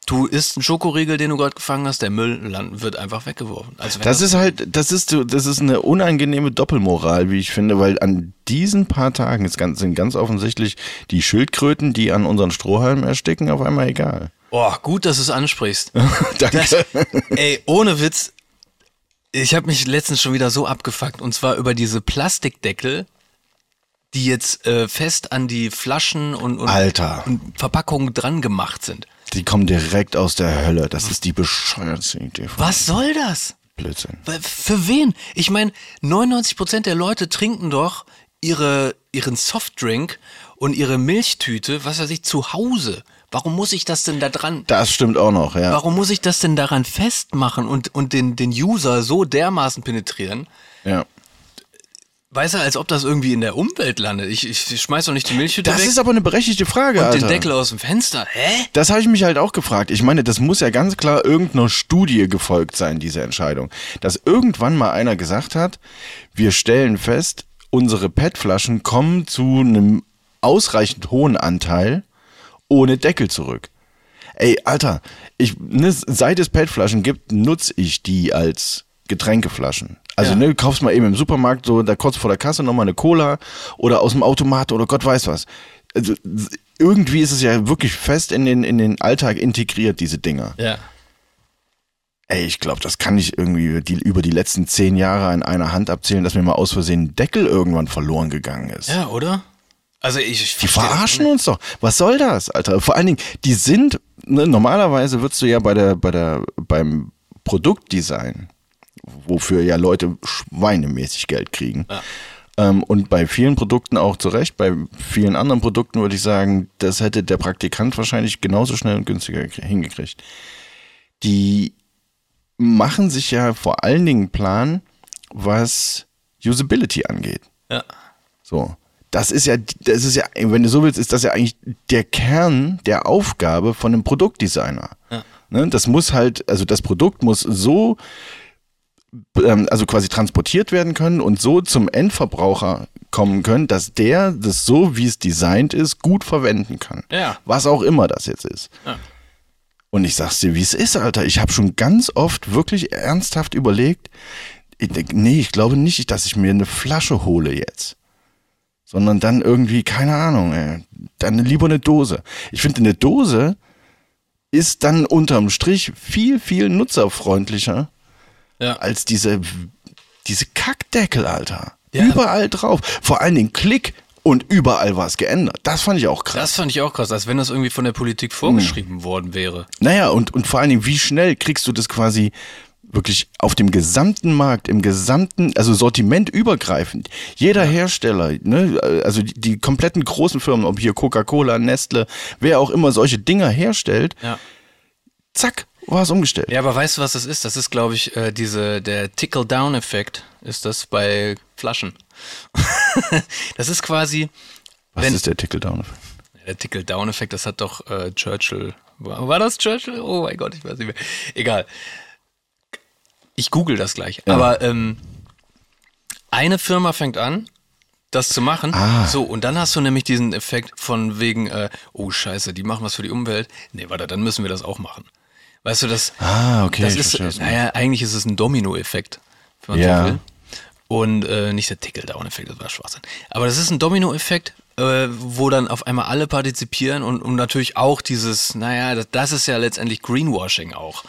Du isst einen Schokoriegel, den du gerade gefangen hast, der Müll land, wird einfach weggeworfen. Also wenn Das ist halt, das ist, so- das ist eine unangenehme Doppelmoral, wie ich finde, weil an diesen paar Tagen ist ganz, sind ganz offensichtlich die Schildkröten, die an unseren Strohhalmen ersticken, auf einmal egal. Oh, gut, dass du es ansprichst. Danke. Das, ey, ohne Witz, ich habe mich letztens schon wieder so abgefuckt und zwar über diese Plastikdeckel, die jetzt äh, fest an die Flaschen und, und, Alter. und Verpackungen dran gemacht sind. Die kommen direkt aus der Hölle. Das ist die bescheuertste Idee Was soll das? Blödsinn. Für wen? Ich meine, 99% der Leute trinken doch ihre, ihren Softdrink und ihre Milchtüte, was weiß ich, zu Hause. Warum muss ich das denn da dran? Das stimmt auch noch, ja. Warum muss ich das denn daran festmachen und, und den, den User so dermaßen penetrieren? ja. Weißt du, als ob das irgendwie in der Umwelt landet. Ich, ich schmeiß doch nicht die Milchtüte Das weg ist aber eine berechtigte Frage, und Alter. den Deckel aus dem Fenster. Hä? Das habe ich mich halt auch gefragt. Ich meine, das muss ja ganz klar irgendeiner Studie gefolgt sein, diese Entscheidung. Dass irgendwann mal einer gesagt hat, wir stellen fest, unsere PET-Flaschen kommen zu einem ausreichend hohen Anteil ohne Deckel zurück. Ey, Alter, ich, ne, seit es PET-Flaschen gibt, nutze ich die als Getränkeflaschen. Also, Ja. ne, du kaufst mal eben im Supermarkt so da kurz vor der Kasse nochmal eine Cola oder aus dem Automat oder Gott weiß was. Also, irgendwie ist es ja wirklich fest in den, in den Alltag integriert, diese Dinger. Ja. Ey, ich glaube, das kann ich irgendwie die, über die letzten zehn Jahre in einer Hand abzählen, dass mir mal aus Versehen ein Deckel irgendwann verloren gegangen ist. Ja, oder? Also ich, ich Die verarschen uns doch. Was soll das, Alter? Vor allen Dingen, die sind, ne, normalerweise würdest du ja bei der, bei der, beim Produktdesign, wofür ja Leute schweinemäßig Geld kriegen. Ja. Ähm, und bei vielen Produkten auch zu Recht, bei vielen anderen Produkten würde ich sagen, das hätte der Praktikant wahrscheinlich genauso schnell und günstiger gekrie- hingekriegt. Die machen sich ja vor allen Dingen Plan, was Usability angeht. Ja. So. Das ist ja, das ist ja, wenn du so willst, ist das ja eigentlich der Kern der Aufgabe von einem Produktdesigner. Ja. Ne? Das muss halt, also das Produkt muss so, also quasi transportiert werden können und so zum Endverbraucher kommen können, dass der das so, wie es designt ist, gut verwenden kann. Ja. Was auch immer das jetzt ist. Ja. Und ich sag's dir, wie es ist, Alter. Ich habe schon ganz oft wirklich ernsthaft überlegt, ich denk, nee, ich glaube nicht, dass ich mir eine Flasche hole jetzt. Sondern dann irgendwie, keine Ahnung, ey, dann lieber eine Dose. Ich finde, eine Dose ist dann unterm Strich viel, viel nutzerfreundlicher Ja. als diese, diese Kackdeckel, Alter. Ja. Überall drauf. Vor allen Dingen Klick und überall was geändert. Das fand ich auch krass. Das fand ich auch krass, als wenn das irgendwie von der Politik vorgeschrieben worden wäre. Naja, und, und vor allen Dingen, wie schnell kriegst du das quasi wirklich auf dem gesamten Markt, im gesamten, also Sortiment übergreifend. Jeder Hersteller, ne, also die, die kompletten großen Firmen, ob hier Coca-Cola, Nestle, wer auch immer solche Dinger herstellt, Ja. zack, war es umgestellt. Ja, aber weißt du, was das ist? Das ist, glaube ich, äh, diese, der Tickle-Down-Effekt ist das bei Flaschen. das ist quasi, Was wenn- ist der Tickle-Down-Effekt? der Tickle-Down-Effekt, das hat doch äh, Churchill. War, war das Churchill? Oh mein Gott, ich weiß nicht mehr. Egal. Ich google das gleich. Ja. Aber ähm, eine Firma fängt an, das zu machen. Ah. So, und dann hast du nämlich diesen Effekt von wegen, äh, oh Scheiße, die machen was für die Umwelt. Nee, warte, dann müssen wir das auch machen. Weißt du, das, Ah, okay. das ist, verstehe, du naja, eigentlich ist es ein Domino-Effekt, wenn man Ja. so will. Und äh, nicht der Tickle-Down-Effekt, das war Schwachsinn. Aber das ist ein Domino-Effekt, äh, wo dann auf einmal alle partizipieren und, und natürlich auch dieses, naja, das, das ist ja letztendlich Greenwashing auch.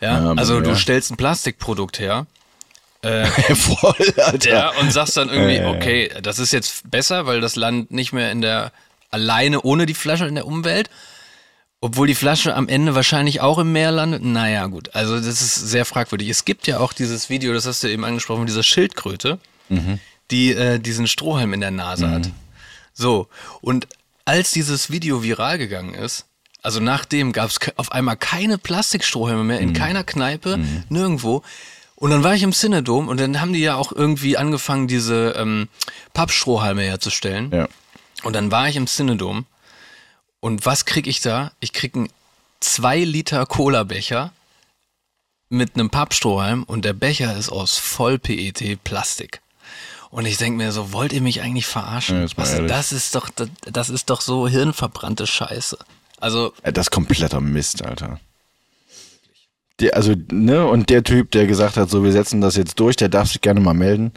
Ja, Ja, also du ja. stellst ein Plastikprodukt her meinst. Voll, Alter. ja, und sagst dann irgendwie, ja. okay, das ist jetzt besser, weil das Land nicht mehr in der, alleine ohne die Flasche in der Umwelt, obwohl die Flasche am Ende wahrscheinlich auch im Meer landet. Naja, gut, also das ist sehr fragwürdig. Es gibt ja auch dieses Video, das hast du eben angesprochen, mit dieser Schildkröte, die äh, diesen Strohhalm in der Nase hat. So, und als dieses Video viral gegangen ist, also nachdem gab es auf einmal keine Plastikstrohhalme mehr in keiner Kneipe, nirgendwo. Und dann war ich im Cinedom und dann haben die ja auch irgendwie angefangen, diese ähm, Pappstrohhalme herzustellen. Ja. Und dann war ich im Cinedom und was krieg ich da? Ich krieg einen 2 Liter Cola-Becher mit einem Pappstrohhalm und der Becher ist aus Voll-PET Plastik. Und ich denk mir so, wollt ihr mich eigentlich verarschen? Ja, Was, das ist doch, das, das ist doch so hirnverbrannte Scheiße. Also, Das ist kompletter Mist, Alter. Der, also, ne, und der Typ, der gesagt hat, so, wir setzen das jetzt durch, der darf sich gerne mal melden.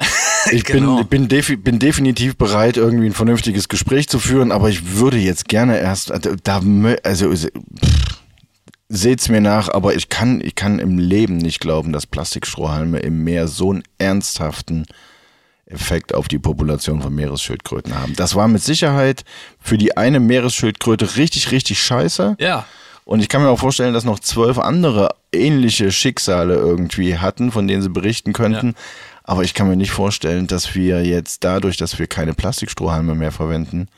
Ich Genau. bin, bin, defi bin definitiv bereit, irgendwie ein vernünftiges Gespräch zu führen, aber ich würde jetzt gerne erst, äh, da, also, se- pff, seht's mir nach, aber ich kann, ich kann im Leben nicht glauben, dass Plastikstrohhalme im Meer so einen ernsthaften Effekt auf die Population von Meeresschildkröten haben. Das war mit Sicherheit für die eine Meeresschildkröte richtig, richtig scheiße. ja. Und ich kann mir auch vorstellen, dass noch zwölf andere ähnliche Schicksale irgendwie hatten, von denen sie berichten könnten. Aber ich kann mir nicht vorstellen, dass wir jetzt dadurch, dass wir keine Plastikstrohhalme mehr verwenden,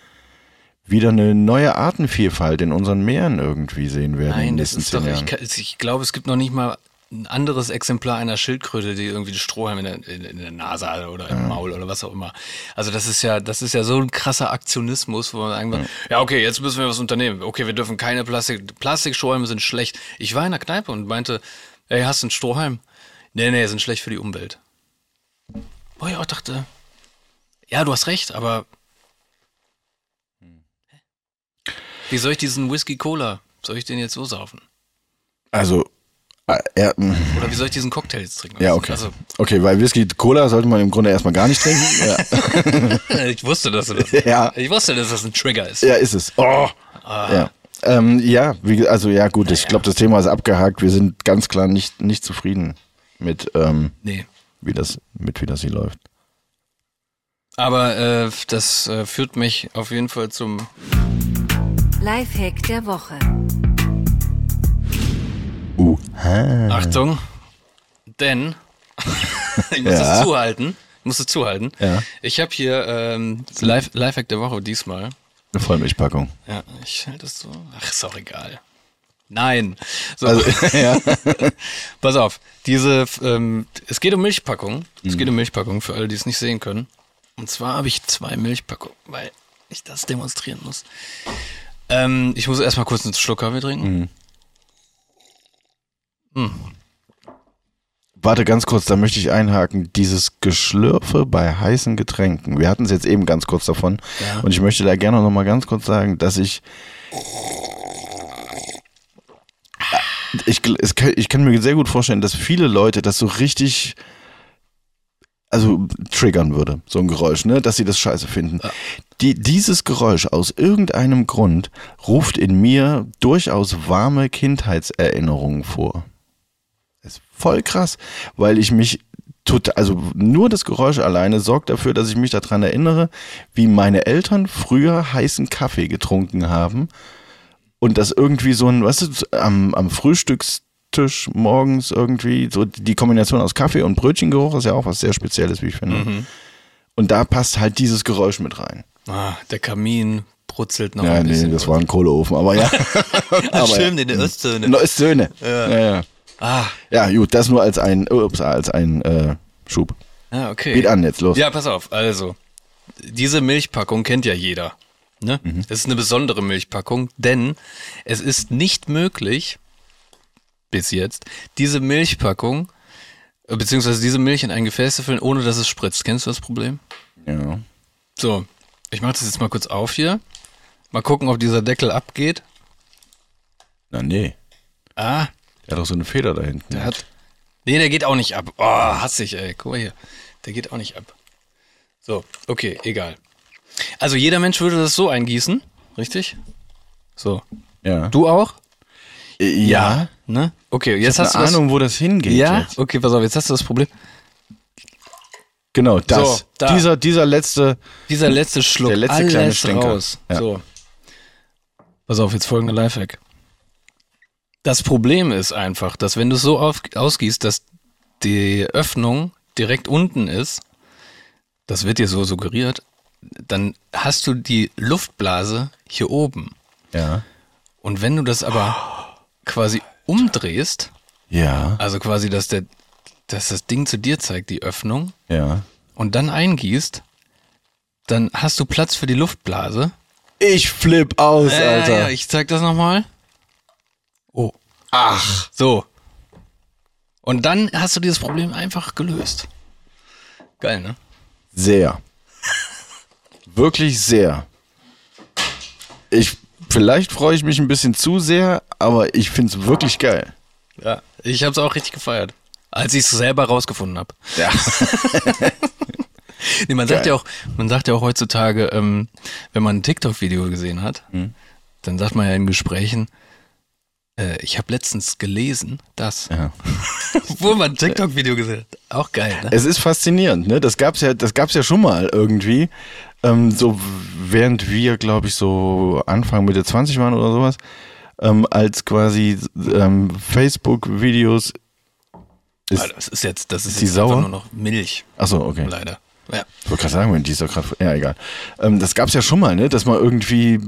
wieder eine neue Artenvielfalt in unseren Meeren irgendwie sehen werden in den Nein, das nächsten ist doch, ich, ich glaube, es gibt noch nicht mal ein anderes Exemplar einer Schildkröte, die irgendwie den Strohhalm in der, in, in der Nase hat oder im Maul oder was auch immer. Also das ist ja, das ist ja so ein krasser Aktionismus, wo man sagen will, ja okay, jetzt müssen wir was unternehmen. Okay, wir dürfen keine Plastik, Plastikstrohhalme sind schlecht. Ich war in der Kneipe und meinte, ey, hast du einen Strohhalm? Nee, nee, sind schlecht für die Umwelt. Wo ich auch dachte, ja, du hast recht, aber wie soll ich diesen Whisky Cola, soll ich den jetzt so saufen? Also, äh, ja, mm, Oder wie soll ich diesen Cocktail jetzt trinken? ja, okay. Also, Okay, weil Whisky Cola sollte man im Grunde erstmal gar nicht trinken. Ja, ich wusste, dass du das. Ja. Ich wusste, dass das ein Trigger ist. ja ist es. Oh. Ja. Ähm, ja, wie, also ja, gut, ich glaube, das Thema ist abgehakt. Wir sind ganz klar nicht, nicht zufrieden mit, ähm, Nee. Wie das, mit wie das hier läuft. Aber äh, das äh, führt mich auf jeden Fall zum. Lifehack der Woche. Uh. Achtung. Denn. ich muss Ja. es zuhalten. Ich muss es zuhalten. Ja. Ich habe hier ähm, Live, Lifehack der Woche diesmal. Eine Vollmilchpackung. Ja, ich halte es so. Ach, ist auch egal. Nein. So, Also, ja. pass auf. Diese, ähm, es geht um Milchpackungen. Es Mhm. geht um Milchpackungen für alle, die es nicht sehen können. Und zwar habe ich zwei Milchpackungen, weil ich das demonstrieren muss. Ähm, ich muss erstmal kurz einen Schluck Kaffee trinken. Warte ganz kurz, da möchte ich einhaken. Dieses Geschlürfe bei heißen Getränken. Wir hatten es jetzt eben ganz kurz davon. Ja. Und ich möchte da gerne noch mal ganz kurz sagen, dass ich. Ich, es kann- ich kann mir sehr gut vorstellen, dass viele Leute das so richtig. Also triggern würde, so ein Geräusch, ne, dass sie das scheiße finden. Die, dieses Geräusch aus irgendeinem Grund ruft in mir durchaus warme Kindheitserinnerungen vor. Ist voll krass, weil ich mich total, also nur das Geräusch alleine sorgt dafür, dass ich mich daran erinnere, wie meine Eltern früher heißen Kaffee getrunken haben und das irgendwie so ein, weißt du, am, am Frühstückstisch morgens irgendwie, so die Kombination aus Kaffee und Brötchengeruch ist ja auch was sehr Spezielles, wie ich finde. Und da passt halt dieses Geräusch mit rein. Ah, der Kamin brutzelt noch Ja, ein nee, bisschen. das war ein Kohleofen, aber ja. Ach, aber stimmt, in der Ostzone. Neuszöhne. Ja. Ja, ja. Ah, ja, gut, das nur als ein, ups, als ein äh, Schub. ja, okay. Geht an jetzt, los. Ja, pass auf. Also, diese Milchpackung kennt ja jeder. Ne? Mhm. Es ist eine besondere Milchpackung, denn es ist nicht möglich, bis jetzt, diese Milchpackung, äh, beziehungsweise diese Milch in ein Gefäß zu füllen, ohne dass es spritzt. Kennst du das Problem? Ja. So, ich mache das jetzt mal kurz auf hier. Mal gucken, ob dieser Deckel abgeht. Na, nee. Ah, Der hat doch so eine Feder da hinten. der hat. Nee, der geht auch nicht ab. Oh, hassig, ey. Guck mal hier. Der geht auch nicht ab. So, okay, egal. Also jeder Mensch würde das so eingießen, richtig? So. Ja. Du auch? Äh, ja. Ne? Okay, jetzt hast eine du Ahnung, wo das hingeht. Ja? Jetzt. Okay, pass auf, jetzt hast du das Problem. Genau, das. So, da. Dieser, dieser letzte. Dieser letzte Schluck, Der letzte alles kleine Stinker. raus. Ja. So. Pass auf, jetzt folgende Lifehack. Das Problem ist einfach, dass wenn du es so auf, ausgießt, dass die Öffnung direkt unten ist, das wird dir so suggeriert, dann hast du die Luftblase hier oben. Ja. Und wenn du das aber quasi umdrehst, Ja. also quasi, dass, der, dass das Ding zu dir zeigt, die Öffnung, Ja. und dann eingießt, dann hast du Platz für die Luftblase. Ich flipp aus, Ja, Alter. ja, ich zeig das nochmal. Oh. Ach. So. Und dann hast du dieses Problem einfach gelöst. Geil, ne? Sehr. Wirklich sehr. Ich, vielleicht freue ich mich ein bisschen zu sehr, aber ich finde es wirklich geil. Ja. Ich hab's auch richtig gefeiert. Als ich es selber rausgefunden habe. Ja. Nee, man sagt Geil. ja auch, man sagt ja auch heutzutage, ähm, wenn man ein TikTok-Video gesehen hat, Hm. dann sagt man ja in Gesprächen, äh, ich habe letztens gelesen, das. ja. Wo man ein TikTok-Video gesehen hat. Auch geil, ne? Es ist faszinierend, ne? Das gab's ja, das gab's ja schon mal irgendwie. Ähm, so während wir, glaube ich, so Anfang Mitte 20 waren oder sowas, ähm, als quasi ähm, Facebook-Videos ist. Das ist jetzt, das ist die jetzt sauer? nur noch Milch, Achso, okay. leider. Ja. Ich wollte gerade sagen, wenn die ist doch gerade. Ja, egal. Ähm, das gab's ja schon mal, ne? Dass man irgendwie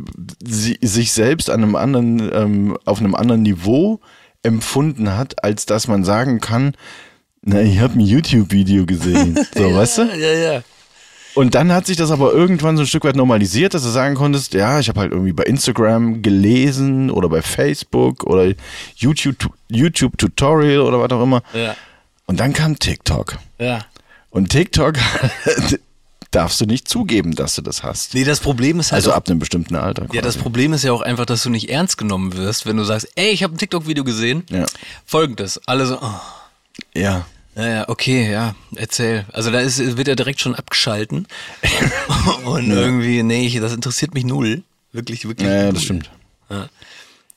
sich selbst an einem anderen, ähm, auf einem anderen Niveau empfunden hat, als dass man sagen kann, na, ich habe ein YouTube-Video gesehen. So, weißt du? Ja, ja. Und dann hat sich das aber irgendwann so ein Stück weit normalisiert, dass du sagen konntest, ja, ich habe halt irgendwie bei Instagram gelesen oder bei Facebook oder YouTube, YouTube Tutorial oder was auch immer. Ja. Und dann kam TikTok. Ja. Und TikTok darfst du nicht zugeben, dass du das hast. Nee, das Problem ist halt Also auch, ab einem bestimmten Alter. ja, das quasi. Problem ist ja auch einfach, dass du nicht ernst genommen wirst, wenn du sagst, ey, ich habe ein TikTok-Video gesehen. Ja. Folgendes, alle so, oh, Ja. Ja, ja, okay, ja, erzähl. Also da ist, wird er direkt schon abgeschalten. Und irgendwie, nee, ich, das interessiert mich null. Wirklich, wirklich. Ja, ja, null. das stimmt. Ja.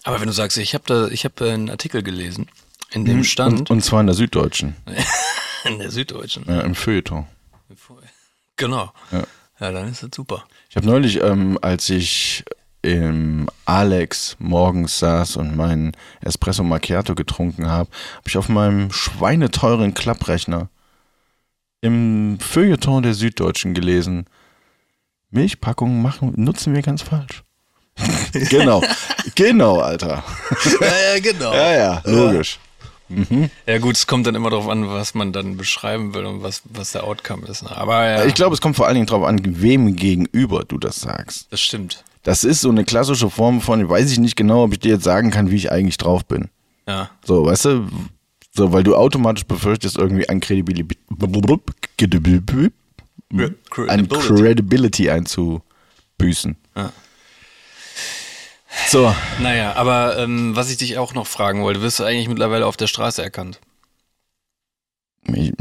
Aber wenn du sagst, ich habe da, ich habe einen Artikel gelesen, in dem stand, Mhm. Und, und zwar in der Süddeutschen, in der Süddeutschen. ja, im Feuilleton. Genau. Ja. Ja, dann ist das super. Ich habe neulich, ähm, als ich im Alex morgens saß und meinen Espresso Macchiato getrunken habe, habe ich auf meinem schweineteuren Klapprechner im Feuilleton der Süddeutschen gelesen, Milchpackungen machen, nutzen wir ganz falsch. genau, genau, Alter. Ja, ja, genau. Ja, ja, logisch. Ja gut, es kommt dann immer darauf an, was man dann beschreiben will und was, was der Outcome ist. Ne? Aber ja, Ich glaube, es kommt vor allen Dingen darauf an, wem gegenüber du das sagst. das stimmt. Das ist so eine klassische Form von, weiß ich nicht genau, ob ich dir jetzt sagen kann, wie ich eigentlich drauf bin. Ja. So, weißt du, so, weil du automatisch befürchtest, irgendwie an Credibility, an Credibility einzubüßen. Ja. So, Naja, aber ähm, was ich dich auch noch fragen wollte, wirst du eigentlich mittlerweile auf der Straße erkannt? ich,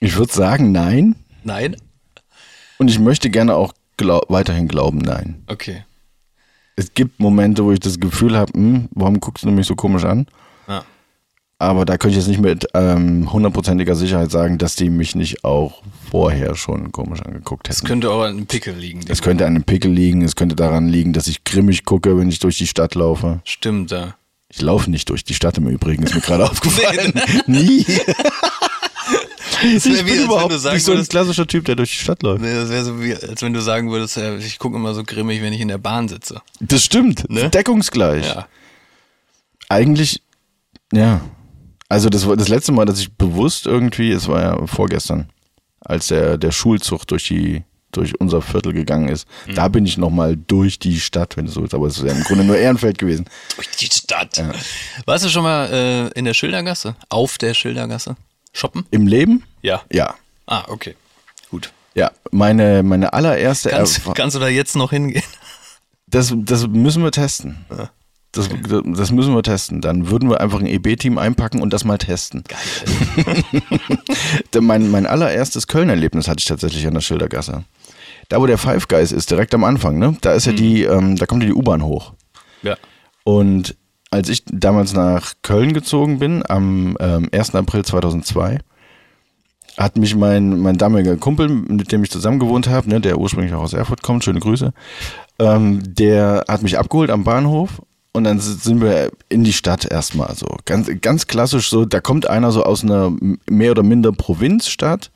ich würde sagen, nein. Nein? Und ich möchte gerne auch glaub, weiterhin glauben, nein. Okay. Es gibt Momente, wo ich das Gefühl habe, hm, warum guckst du mich so komisch an? Ja. Aber da könnte ich jetzt nicht mit ähm, hundertprozentiger Sicherheit sagen, dass die mich nicht auch vorher schon komisch angeguckt Es hätten. könnte auch an einem Pickel liegen. Es könnte an einem Pickel liegen, es könnte daran liegen, dass ich grimmig gucke, wenn ich durch die Stadt laufe. Stimmt, ja. Ich laufe nicht durch die Stadt im Übrigen, ist mir gerade aufgefallen. Nie. Das Ich wie, bin als überhaupt nicht so ein würdest- klassischer Typ, der durch die Stadt läuft. Nee, das wäre so wie, als wenn du sagen würdest, ja, ich gucke immer so grimmig, wenn ich in der Bahn sitze. Das stimmt. Ne? Deckungsgleich. Ja. Eigentlich, ja. Also das war das letzte Mal, dass ich bewusst irgendwie, es war ja vorgestern, als der, der Schulzug durch die durch unser Viertel gegangen ist. Mhm. Da bin ich nochmal durch die Stadt, wenn du so willst, aber es ist ja im Grunde nur Ehrenfeld gewesen. Durch die Stadt. Warst du schon mal äh, in der Schildergasse? Auf der Schildergasse? Shoppen? Im Leben? Ja. Ja. Ah, okay. Gut. Ja, meine, meine allererste Kannst, Erfa- kannst du da jetzt noch hingehen? Das, das müssen wir testen. Das, das müssen wir testen. Dann würden wir einfach ein EB-Team einpacken und das mal testen. Geil. Mein, mein allererstes Köln-Erlebnis hatte ich tatsächlich an der Schildergasse. Da, wo der Five Guys ist, direkt am Anfang, ne? Da ist ja die, ähm, da kommt ja die U-Bahn hoch. Ja. Und als ich damals nach Köln gezogen bin, am ähm, 1. April 2002, hat mich mein, mein damaliger Kumpel, mit dem ich zusammen gewohnt habe, ne, der ursprünglich auch aus Erfurt kommt, schöne Grüße, ähm, der hat mich abgeholt am Bahnhof und dann sind wir in die Stadt erstmal so. Ganz, ganz klassisch so, da kommt einer so aus einer mehr oder minder Provinzstadt,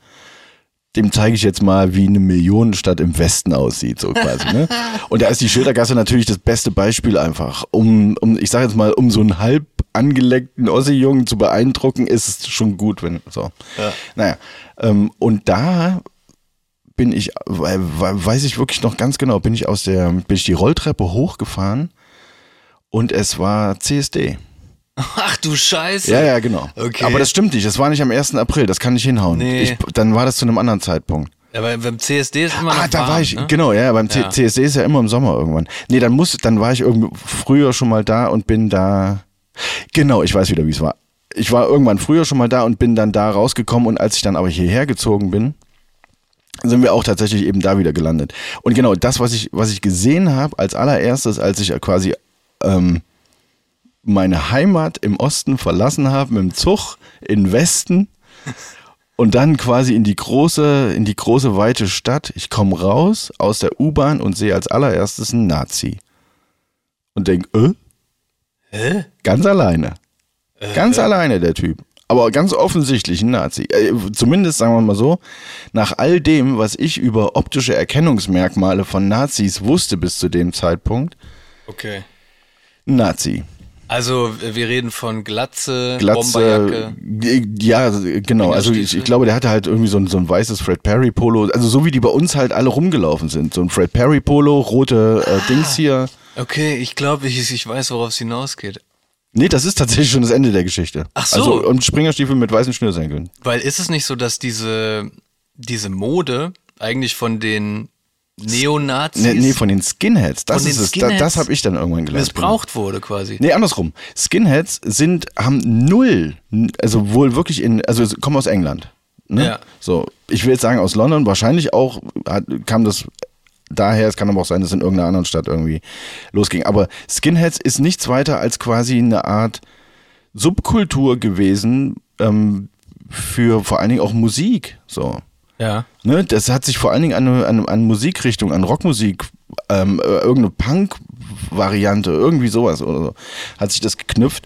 dem zeige ich jetzt mal, wie eine Millionenstadt im Westen aussieht, so quasi. Ne? Und da ist die Schildergasse natürlich das beste Beispiel einfach. Um, um ich sage jetzt mal, um so einen halb angeleckten Ossi-Jungen zu beeindrucken, ist es schon gut, wenn so. Ja. Naja, ähm, und da bin ich, we- we- weiß ich wirklich noch ganz genau, bin ich aus der, bin ich die Rolltreppe hochgefahren und es war CSD. Ach du Scheiße. Ja, ja, genau. Okay. Aber das stimmt nicht, das war nicht am 1. April, das kann nicht hinhauen. Nee. Ich, dann war das zu einem anderen Zeitpunkt. Aber beim CSD ist immer noch Ah, da warm, war ich, ne? genau, ja, beim Ja. CSD ist ja immer im Sommer irgendwann. Nee, dann muss, dann war ich irgendwie früher schon mal da und bin da, genau, ich weiß wieder, wie es war. Ich war irgendwann früher schon mal da und bin dann da rausgekommen und als ich dann aber hierher gezogen bin, sind wir auch tatsächlich eben da wieder gelandet. Und genau das, was ich, was ich gesehen habe als allererstes, als ich quasi ähm, meine Heimat im Osten verlassen habe, mit dem Zug in den Westen und dann quasi in die große, in die große weite Stadt. Ich komme raus aus der U-Bahn und sehe als allererstes einen Nazi. Und denke, äh? Hä? Ganz alleine. Ganz alleine der Typ. Aber ganz offensichtlich ein Nazi. Äh, zumindest sagen wir mal so, nach all dem, was ich über optische Erkennungsmerkmale von Nazis wusste bis zu dem Zeitpunkt, Okay. ein Nazi. Also wir reden von Glatze, Glatze, Bomberjacke. ja, genau. Also ich, ich glaube, der hatte halt irgendwie so ein, so ein weißes Fred Perry Polo. Also so wie die bei uns halt alle rumgelaufen sind. So ein Fred Perry Polo, rote Ah. äh, Dings hier. Okay, ich glaube, ich, ich weiß, worauf es hinausgeht. Nee, das ist tatsächlich schon das Ende der Geschichte. Ach so. Also und Springerstiefel mit weißen Schnürsenkeln. Weil ist es nicht so, dass diese, diese Mode eigentlich von den Neonazis Nee, nee, von den Skinheads. Das Von ist es. Skinheads das habe ich dann irgendwann gelernt. missbraucht wurde quasi? Nee, andersrum. Skinheads sind, haben null, also wohl wirklich in, also kommen aus England. Ne? Ja. So, ich will jetzt sagen aus London, wahrscheinlich auch hat, kam das daher, es kann aber auch sein, dass es in irgendeiner anderen Stadt irgendwie losging. Aber Skinheads ist nichts weiter als quasi eine Art Subkultur gewesen ähm, für vor allen Dingen auch Musik. So. Ja. Ne, das hat sich vor allen Dingen an, an, an Musikrichtung, an Rockmusik, ähm, äh, irgendeine Punk-Variante, irgendwie sowas oder so, hat sich das geknüpft.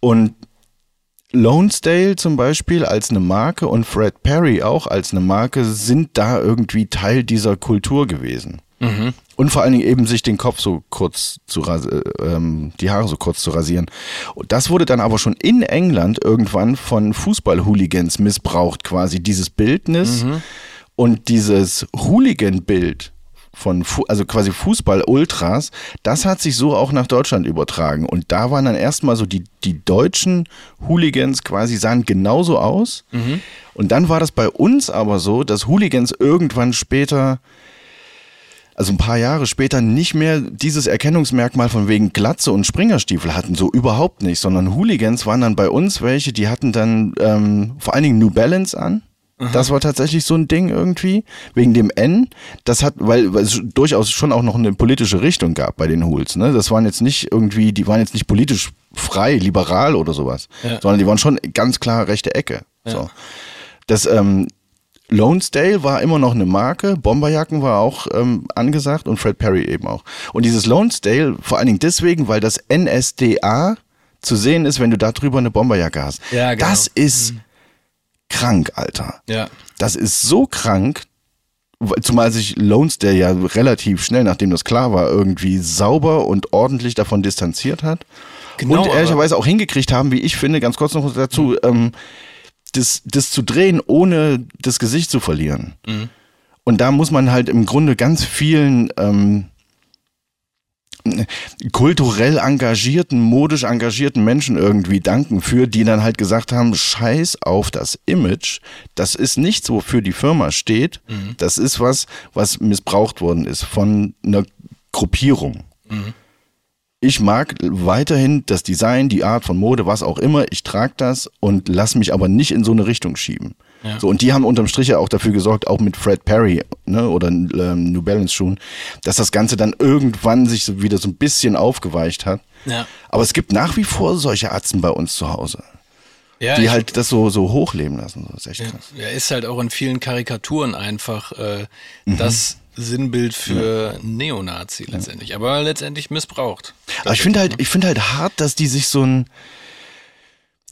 Und Lonesdale zum Beispiel als eine Marke und Fred Perry auch als eine Marke sind da irgendwie Teil dieser Kultur gewesen. Und vor allen Dingen eben sich den Kopf so kurz zu äh, ähm, die Haare so kurz zu rasieren. Und das wurde dann aber schon in England irgendwann von Fußball-Hooligans missbraucht, quasi dieses Bildnis und dieses Hooligan-Bild von, Fu also quasi Fußball-Ultras, das hat sich so auch nach Deutschland übertragen. Und da waren dann erstmal so die, die deutschen Hooligans quasi sahen genauso aus. Und dann war das bei uns aber so, dass Hooligans irgendwann später also ein paar Jahre später nicht mehr dieses Erkennungsmerkmal von wegen Glatze und Springerstiefel hatten, so überhaupt nicht, sondern Hooligans waren dann bei uns welche, die hatten dann ähm, vor allen Dingen New Balance an. Das war tatsächlich so ein Ding irgendwie, wegen dem N. Das hat, weil, weil es durchaus schon auch noch eine politische Richtung gab bei den Hools. Ne? Das waren jetzt nicht irgendwie, die waren jetzt nicht politisch frei, liberal oder sowas, Ja. sondern die waren schon ganz klar rechte Ecke. So. Das ähm, Lonesdale war immer noch eine Marke, Bomberjacken war auch ähm, angesagt und Fred Perry eben auch. Und dieses Lonesdale vor allen Dingen deswegen, weil das NSDA zu sehen ist, wenn du da drüber eine Bomberjacke hast. Ja, genau. Das ist krank, Alter. Ja. Das ist so krank, zumal sich Lones, der ja relativ schnell, nachdem das klar war, irgendwie sauber und ordentlich davon distanziert hat. Genau, und ehrlicherweise auch hingekriegt haben, wie ich finde, ganz kurz noch dazu, ähm, das, das zu drehen, ohne das Gesicht zu verlieren. Und da muss man halt im Grunde ganz vielen ähm, kulturell engagierten, modisch engagierten Menschen irgendwie danken für, die dann halt gesagt haben, scheiß auf das Image, das ist nichts, wofür die Firma steht, das ist was, was missbraucht worden ist von einer Gruppierung. Ich mag weiterhin das Design, die Art von Mode, was auch immer. Ich trage das und lass mich aber nicht in so eine Richtung schieben. Ja. So, und die haben unterm Strich ja auch dafür gesorgt, auch mit Fred Perry ne, oder ähm, New Balance Schuhen, dass das Ganze dann irgendwann sich so wieder so ein bisschen aufgeweicht hat. Ja. Aber es gibt nach wie vor solche Atzen bei uns zu Hause, Ja, die halt das so, so hochleben lassen. Das ist echt krass. Er ist halt auch in vielen Karikaturen einfach äh, Mhm. das Sinnbild für Neonazi letztendlich, aber letztendlich missbraucht. Aber ich finde halt, ich finde halt hart, dass die sich so ein,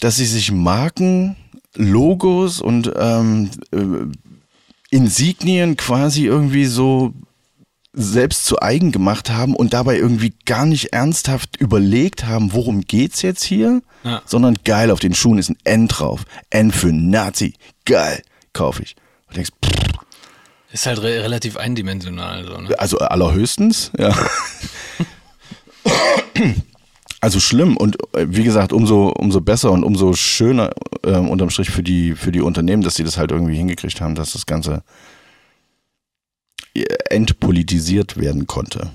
dass sie sich Marken, Logos und ähm, äh, Insignien quasi irgendwie so selbst zu eigen gemacht haben und dabei irgendwie gar nicht ernsthaft überlegt haben, worum geht's jetzt hier, Ja. sondern geil, auf den Schuhen ist ein N drauf. N für Nazi. Geil, kaufe ich. Und denkst, pff, Ist halt re relativ eindimensional. So, ne? also allerhöchstens, ja. Also schlimm und äh, wie gesagt, umso, umso besser und umso schöner ähm, unterm Strich für die, für die Unternehmen, dass sie das halt irgendwie hingekriegt haben, dass das Ganze äh, entpolitisiert werden konnte.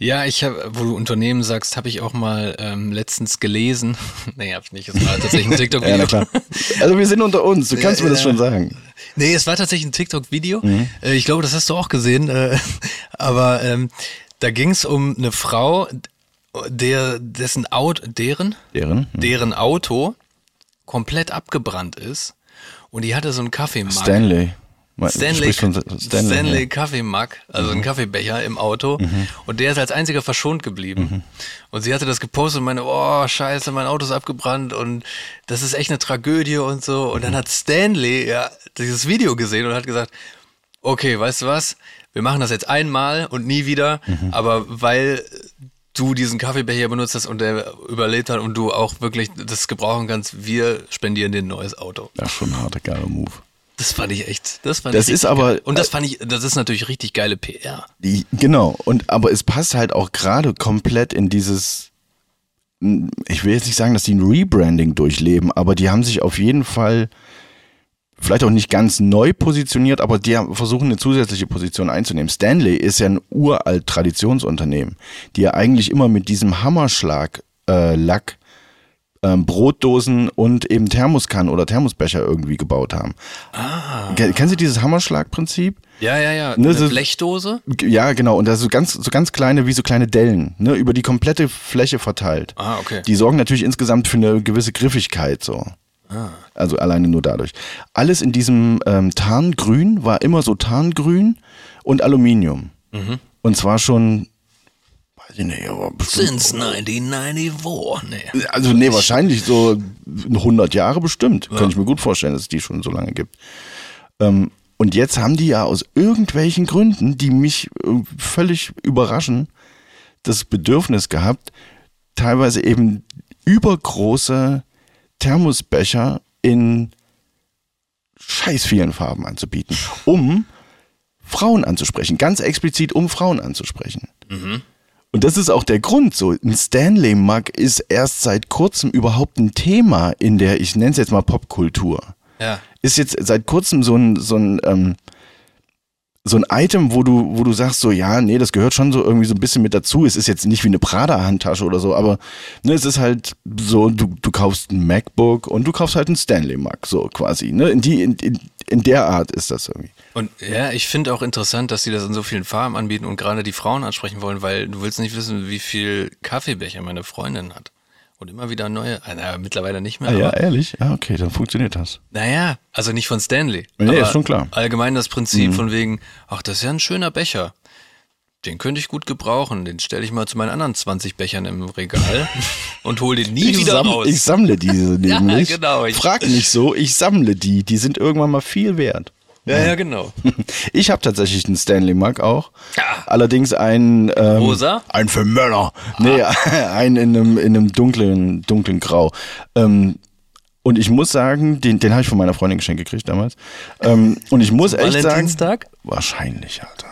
Ja, ich habe, wo du Unternehmen sagst, habe ich auch mal ähm, letztens gelesen. nee, hab ich nicht. Es war tatsächlich ein TikTok-Video. Ja, na klar. Also wir sind unter uns, du kannst mir das Ja. schon sagen. Nee, es war tatsächlich ein TikTok-Video. Mhm. Äh, ich glaube, das hast du auch gesehen. Äh, aber ähm, da ging es um eine Frau, der, dessen Auto, deren, Deren? deren Auto komplett abgebrannt ist. Und die hatte so einen Kaffeemug. Stanley. Stanley, Stanley, Stanley. ja. Mhm. Kaffeemug, also ein Kaffeebecher im Auto. Und der ist als einziger verschont geblieben. Mhm. Und sie hatte das gepostet und meine, oh, scheiße, mein Auto ist abgebrannt und das ist echt eine Tragödie und so. Und dann Mhm. hat Stanley ja dieses Video gesehen und hat gesagt, okay, weißt du was? Wir machen das jetzt einmal und nie wieder, Mhm. aber weil du diesen Kaffeebecher benutzt hast und der überlebt hat und du auch wirklich das gebrauchen kannst, wir spendieren dir ein neues Auto. Ja, schon ein harter, geiler Move. Das fand ich echt. Das, fand Das ich ist aber- Geil. Und das fand ich, das ist natürlich richtig geile PR. Die, genau, und aber es passt halt auch gerade komplett in dieses, ich will jetzt nicht sagen, dass die ein Rebranding durchleben, aber die haben sich auf jeden Fall vielleicht auch nicht ganz neu positioniert, aber die haben- versuchen eine zusätzliche Position einzunehmen. Stanley ist ja ein uralt Traditionsunternehmen, die ja eigentlich immer mit diesem Hammerschlag äh, Lack ähm, Brotdosen und eben Thermoskannen oder Thermosbecher irgendwie gebaut haben. Ah. Kennen Sie dieses Hammerschlag-Prinzip? Ja, ja, ja. Ne, Eine so- Blechdose. Ja, genau. Und das so ganz, so ganz kleine, wie so kleine Dellen, ne, über die komplette Fläche verteilt. Ah, okay. Die sorgen natürlich insgesamt für eine gewisse Griffigkeit, so. Ah. Also alleine nur dadurch. Alles in diesem ähm, Tarngrün war immer so Tarngrün und Aluminium. Mhm. Und zwar schon, weiß ich nicht, aber bestimmt. Since 1994. Nee. Also nee, wahrscheinlich so 100 Jahre bestimmt. Könnte ich mir gut vorstellen, dass es die schon so lange gibt. Ähm, und jetzt haben die ja aus irgendwelchen Gründen, die mich äh, völlig überraschen, das Bedürfnis gehabt, teilweise eben übergroße Thermosbecher in scheiß vielen Farben anzubieten, um Frauen anzusprechen, ganz explizit um Frauen anzusprechen. Und das ist auch der Grund. So ein Stanley Mug ist erst seit kurzem überhaupt ein Thema in der, ich nenne es jetzt mal Popkultur. Ja. Ist jetzt seit kurzem so ein so ein ähm, so ein Item, wo du wo du sagst so ja nee, das gehört schon so irgendwie so ein bisschen mit dazu. Es ist jetzt nicht wie eine Prada Handtasche oder so, aber ne, es ist halt so du du kaufst ein MacBook und du kaufst halt einen Stanley Mug so quasi. Ne, in die in, in, in der Art ist das irgendwie. Und ja, ich finde auch interessant, dass sie das in so vielen Farben anbieten und gerade die Frauen ansprechen wollen, weil du willst nicht wissen, wie viel Kaffeebecher meine Freundin hat. Und immer wieder neue, äh, naja, mittlerweile nicht mehr. Ah, ja, ehrlich? Ja, okay, dann funktioniert das. Naja, also nicht von Stanley. Nee, aber ist schon klar. Mhm. Allgemein das Prinzip von wegen, ach, das ist ja ein schöner Becher. Den könnte ich gut gebrauchen. Den stelle ich mal zu meinen anderen 20 Bechern im Regal und hole den nie Ich, wieder samm, raus. ich sammle diese Ja, nämlich. genau. Ich- Frag nicht so, ich sammle die. Die sind irgendwann mal viel wert. Ja, ja, genau. Ich habe tatsächlich einen Stanley Mug auch. Ja. Allerdings ein ähm, Rosa? Ein für Männer. Nee, ein in einem, in einem dunklen, dunklen Grau. Ähm, und ich muss sagen, den, den habe ich von meiner Freundin geschenkt gekriegt damals. Ähm, und ich muss echt sagen. Valentinstag? Wahrscheinlich, Alter.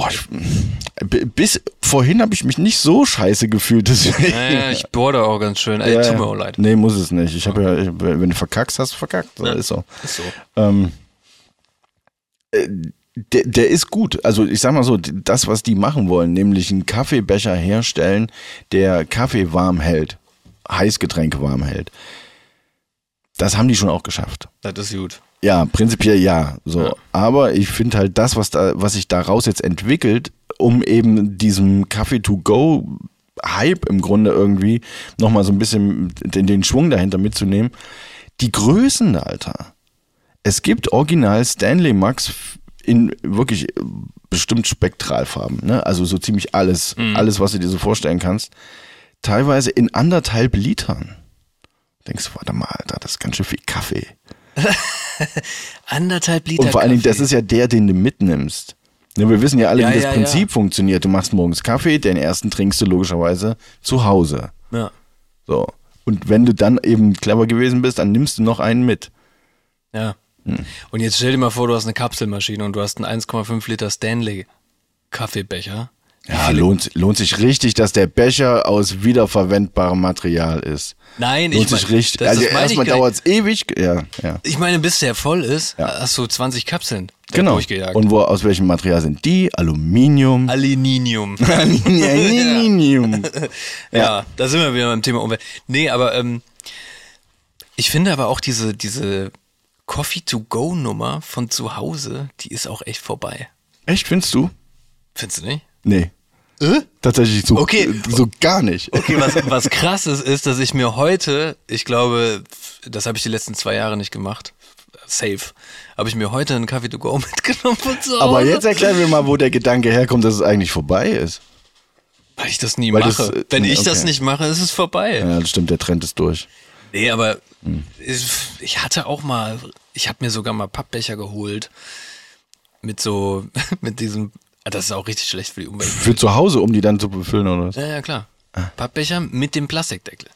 Oh, ich, bis vorhin habe ich mich nicht so scheiße gefühlt. Deswegen. Ja, ja, ich bohre auch ganz schön. Ey, Ja, tut ja. mir auch leid. Nee, muss es nicht. Ich habe ja, ich, wenn du verkackst, hast du verkackt. So, ist so. Ist so. Ähm, äh, der, der ist gut. Also ich sag mal so, das, was die machen wollen, nämlich einen Kaffeebecher herstellen, der Kaffee warm hält, Heißgetränke warm hält. Das haben die schon auch geschafft. Das ist gut. Ja, prinzipiell ja. So. Ja. Aber ich finde halt das, was da, was sich daraus jetzt entwickelt, um eben diesem Kaffee to go Hype im Grunde irgendwie nochmal so ein bisschen den, den Schwung dahinter mitzunehmen. Die Größen, Alter. Es gibt original Stanley Max in wirklich bestimmt Spektralfarben, ne? Also so ziemlich alles, alles, was du dir so vorstellen kannst. Teilweise in anderthalb Litern. Denkst du, warte mal, Alter, das ist ganz schön viel Kaffee. Anderthalb Liter Und vor allen Dingen, das ist ja der, den du mitnimmst. Ne, wir wissen ja alle, Ja, wie das ja, Prinzip funktioniert. Du machst morgens Kaffee, den ersten trinkst du logischerweise zu Hause. Ja. So. Und wenn du dann eben clever gewesen bist, dann nimmst du noch einen mit. Ja. Hm. Und jetzt stell dir mal vor, du hast eine Kapselmaschine und du hast einen 1,5 Liter Stanley Kaffeebecher. Ja, lohnt, lohnt sich richtig, dass der Becher aus wiederverwendbarem Material ist. Nein, Lohnt ich mein- sich richtig. das- also das erstmal dauert es ewig. Ja, ja. Ich meine, bis der voll ist, Ja. hast du 20 Kapseln Genau. durchgejagt. Und wo, aus welchem Material sind die? Aluminium. Aluminium. Aluminium. ja. da sind wir wieder beim Thema Umwelt. Nee, aber ähm, ich finde aber auch diese, diese Coffee-to-go-Nummer von zu Hause, die ist auch echt vorbei. Echt, findest du? Findest du nicht? Nee. Tatsächlich so, Okay. so gar nicht. Okay, was, was krass ist, ist, dass ich mir heute, ich glaube, das habe ich die letzten zwei Jahre nicht gemacht, safe, habe ich mir heute einen Kaffee to go mitgenommen von zu Hause. Aber jetzt erklär mir mal, wo der Gedanke herkommt, dass es eigentlich vorbei ist. Weil ich das nie Weil mache. das, äh, Wenn ich das okay. nicht mache, ist es vorbei. Ja, das stimmt, der Trend ist durch. Nee, aber Hm. ich, ich hatte auch mal, ich habe mir sogar mal Pappbecher geholt mit so, mit diesem, das ist auch richtig schlecht für die Umwelt. Für zu Hause, um die dann zu befüllen oder was? Ja, ja, klar. Ah. Pappbecher mit dem Plastikdeckel.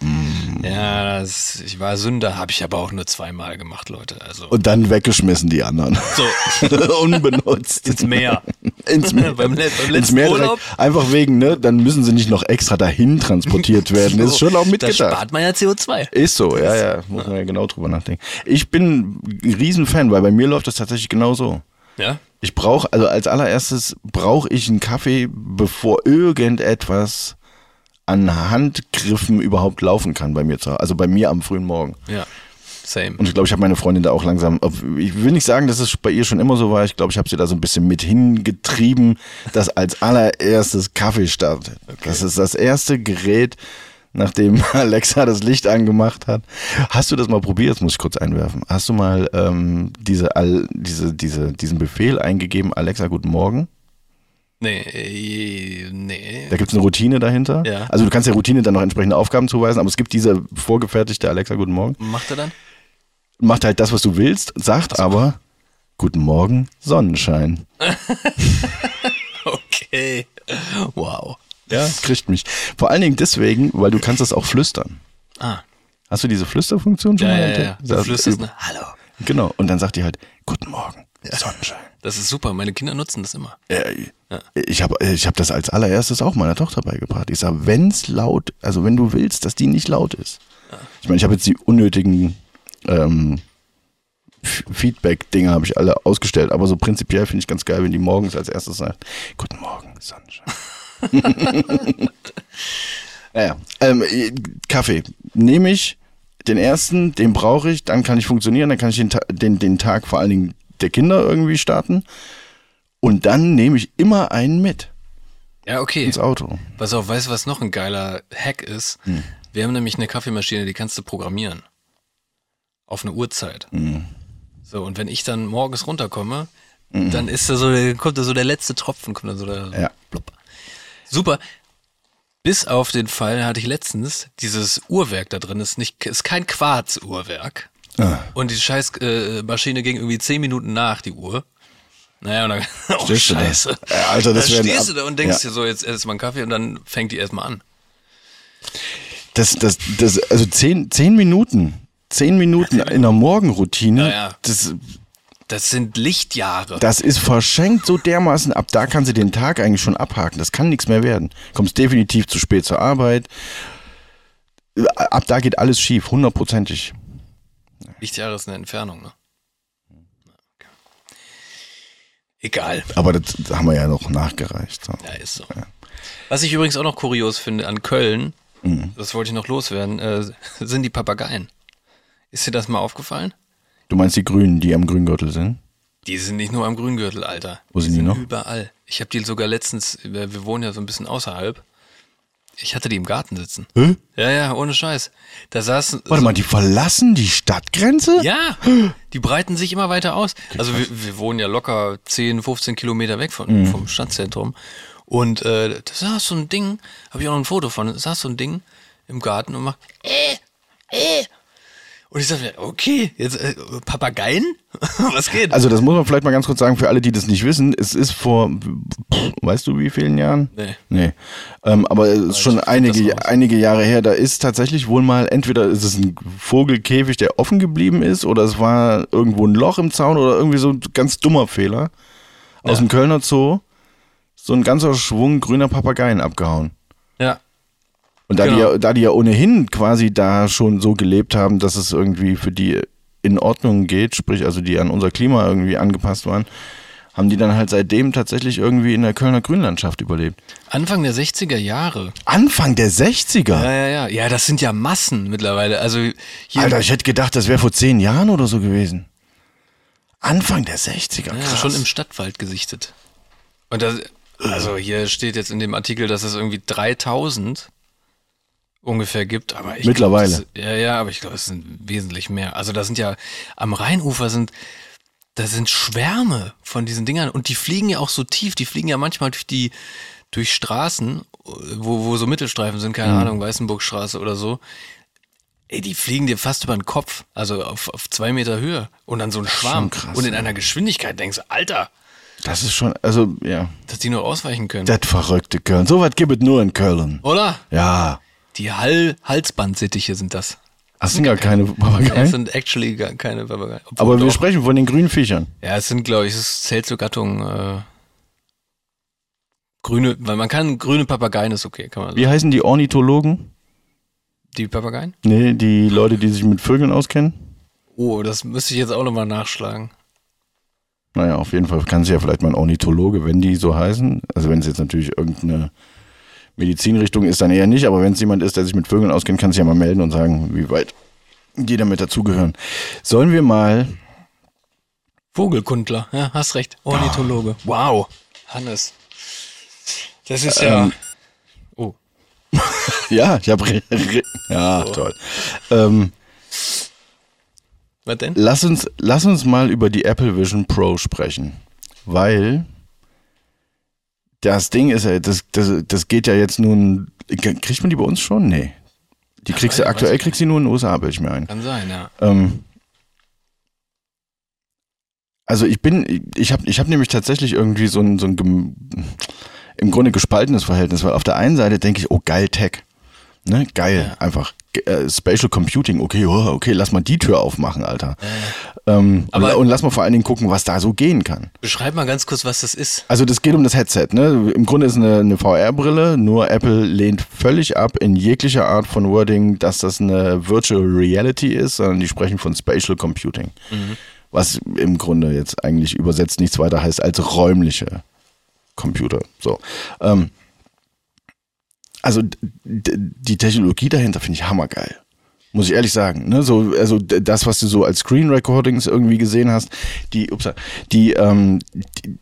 Hm. Ja, das, ich war Sünder, habe ich aber auch nur zweimal gemacht, Leute. Also Und dann weggeschmissen die anderen. so Unbenutzt. ins Meer. Ins Meer. Beim beim Ins letzten Meer direkt. Urlaub. Einfach wegen, ne? Dann müssen sie nicht noch extra dahin transportiert werden. Das ist schon auch Da mitgedacht. spart man ja CO2. Ist so, ja, ja. Muss man ja genau drüber nachdenken. Ich bin ein Riesenfan, weil bei mir läuft das tatsächlich genau so. Ja? Ich brauche, also als allererstes brauche ich einen Kaffee, bevor irgendetwas an Handgriffen überhaupt laufen kann bei mir. Also bei mir am frühen Morgen. Ja. Same. Und ich glaube, ich habe meine Freundin da auch langsam, ich will nicht sagen, dass es bei ihr schon immer so war. Ich glaube, ich habe sie da so ein bisschen mit hingetrieben, dass als allererstes Kaffee startet. Das ist das erste Gerät, nachdem Alexa das Licht angemacht hat. Hast du das mal probiert? Das muss ich kurz einwerfen. Hast du mal ähm, diese, Al- diese, diese, diesen Befehl eingegeben, Alexa, guten Morgen? Nee, äh, nee. Da gibt es eine Routine dahinter. Ja. Also du kannst der Routine dann noch entsprechende Aufgaben zuweisen, aber es gibt diese vorgefertigte Alexa, guten Morgen. Macht er dann? macht halt das, was du willst, sagt aber Guten Morgen, Sonnenschein. Okay. Wow. Ja, kriegt mich. Vor allen Dingen deswegen, weil du kannst das auch flüstern. Ah. Hast du diese Flüsterfunktion schon Ja, mal ja, ja. Du Das- flüsterst, ne? Hallo. Genau. Und dann sagt die halt Guten Morgen, Sonnenschein. Das ist super. Meine Kinder nutzen das immer. Äh, Ich habe ich hab das als allererstes auch meiner Tochter beigebracht. Ich sage, wenn's laut, also wenn du willst, dass die nicht laut ist. Ich meine, ich habe jetzt die unnötigen ähm, Feedback-Dinge habe ich alle ausgestellt, aber so prinzipiell finde ich ganz geil, wenn die morgens als erstes sagt, Guten Morgen, Sonnenschein. naja, ähm, äh, Kaffee. Nehme ich den ersten, den brauche ich, dann kann ich funktionieren, dann kann ich den, den, den Tag vor allen Dingen der Kinder irgendwie starten. Und dann nehme ich immer einen mit Ja, okay. ins Auto. Pass auf, weißt du, was noch ein geiler Hack ist? Hm. Wir haben nämlich eine Kaffeemaschine, die kannst du programmieren. Auf eine Uhrzeit. Hm. So, und wenn ich dann morgens runterkomme, Dann ist da so, kommt da so der letzte Tropfen, kommt da so der Ja. Super. Bis auf den Fall hatte ich letztens, dieses Uhrwerk da drin ist nicht, ist kein Quarzuhrwerk. Ah. Und die scheiß äh, Maschine ging irgendwie zehn Minuten nach, die Uhr. Naja, und dann, oh Stehst du da? scheiße. Ja, Alter, das dann stehst du da und denkst Ja. dir so, jetzt erst mal einen Kaffee und dann fängt die erstmal an. Das, das, das, also zehn, zehn Minuten, zehn Minuten in der Morgenroutine, Ja, ja. Das, Das sind Lichtjahre. das ist verschenkt so dermaßen. Ab da kann sie den Tag eigentlich schon abhaken. Das kann nichts mehr werden. Kommst definitiv zu spät zur Arbeit. Ab da geht alles schief, hundertprozentig. Lichtjahre ist eine Entfernung, ne? Egal. Aber das, haben wir ja noch nachgereicht. So. Ja, ist so. Was ich übrigens auch noch kurios finde an Köln, Mhm. das wollte ich noch loswerden, äh, sind die Papageien. Ist dir das mal aufgefallen? Du meinst die Grünen, die am Grüngürtel sind? Die sind nicht nur am Grüngürtel, Alter. Wo sind die sind noch? Überall. Ich habe die sogar letztens, wir wohnen ja so ein bisschen außerhalb. Ich hatte die im Garten sitzen. Hä? Ja, ja, ohne Scheiß. Da saßen. Warte mal, die verlassen die Stadtgrenze? Ja, die breiten sich immer weiter aus. Also wir, wir wohnen ja locker 10, 15 Kilometer weg von, Mhm. vom Stadtzentrum. Und äh, da saß so ein Ding, habe ich auch noch ein Foto von, da saß so ein Ding im Garten und macht äh, äh. Und ich dachte mir, okay, jetzt äh, Papageien? Was geht? Also das muss man vielleicht mal ganz kurz sagen für alle, die das nicht wissen. Es ist vor, pff, weißt du wie vielen Jahren? Nee. Nee. Ähm, aber es ist schon einige, einige Jahre her. Da ist tatsächlich wohl mal, entweder ist es ein Vogelkäfig, der offen geblieben ist, oder es war irgendwo ein Loch im Zaun oder irgendwie so ein ganz dummer Fehler. Aus Ja. dem Kölner Zoo so ein ganzer Schwung grüner Papageien abgehauen. Ja. Und da, die Genau. ja, da die ja ohnehin quasi da schon so gelebt haben, dass es irgendwie für die in Ordnung geht, sprich also die an unser Klima irgendwie angepasst waren, haben die dann halt seitdem tatsächlich irgendwie in der Kölner Grünlandschaft überlebt. Anfang der 60er Jahre. Anfang der 60er? Ja, ja, ja. Ja, das sind ja Massen mittlerweile. Also hier Alter, ich hätte gedacht, das wäre vor zehn Jahren oder so gewesen. Anfang der 60er, Ja, krass. schon im Stadtwald gesichtet. Und das, also hier steht jetzt in dem Artikel, dass es irgendwie 3000 ungefähr gibt, aber ich Mittlerweile. Glaub, das, ja, ja, aber ich glaube, es sind wesentlich mehr. Also da sind ja am Rheinufer sind da sind Schwärme von diesen Dingern und die fliegen ja auch so tief, die fliegen ja manchmal durch die durch Straßen, wo, wo so Mittelstreifen sind, keine Mhm. Ahnung, Weißenburgstraße oder so. Ey, die fliegen dir fast über den Kopf, also auf, auf zwei Meter Höhe und dann so ein Schwarm. krass, und in einer Geschwindigkeit denkst du, Alter, Das ist schon, also ja, dass die nur ausweichen können. das verrückte Köln. So was gibt es nur in Köln. Oder? Ja. Die Hall Halsbandsittiche sind das. Das sind gar keine Das Papageien. sind actually gar keine Papageien. Aber wir doch. sprechen von den grünen Viechern. Ja, es sind, glaube ich, es zählt zur Gattung äh, grüne, weil man kann grüne Papageien ist okay, kann man sagen. Wie heißen die Ornithologen? Die Papageien? Nee, die Leute, die sich mit Vögeln auskennen. Oh, das müsste ich jetzt auch nochmal nachschlagen. Naja, auf jeden Fall kann sich ja vielleicht mal ein Ornithologe, wenn die so heißen. Also wenn es jetzt natürlich irgendeine Medizinrichtung ist, dann eher nicht. Aber wenn es jemand ist, der sich mit Vögeln auskennt, kann sich ja mal melden und sagen, wie weit die damit dazugehören. Sollen wir mal, Vogelkundler, ja, hast recht. Ornithologe. Wow. Hannes. Das ist ja. Ähm, oh. ja, ich habe, ja, toll. Ähm, Was denn? lass uns, lass uns mal über die Apple Vision Pro sprechen, weil das Ding ist ja, das, das, das geht ja jetzt nun, kriegt man die bei uns schon? Nee. Die kriegst du, aktuell kriegst du nur in den USA, bilde ich mir ein. Kann sein, ja. Ähm, also ich bin, ich habe ich hab nämlich tatsächlich irgendwie so ein, so ein im Grunde gespaltenes Verhältnis, weil auf der einen Seite denke ich, oh geil Tech, ne, geil, Ja. einfach äh, Spatial Computing, okay, oh, okay, lass mal die Tür aufmachen, Alter. Ähm, Aber- und, lass mal vor allen Dingen gucken, was da so gehen kann. Beschreib mal ganz kurz, was das ist. Also das geht um das Headset, ne? Im Grunde ist eine, eine VR-Brille, nur Apple lehnt völlig ab in jeglicher Art von Wording, dass das eine Virtual Reality ist, sondern die sprechen von Spatial Computing. Was im Grunde jetzt eigentlich übersetzt nichts weiter heißt als räumliche Computer. So. Ähm, also die Technologie dahinter finde ich hammergeil. Muss ich ehrlich sagen. Ne? So, also das, was du so als Screen Recordings irgendwie gesehen hast, die, ups, die, ähm, die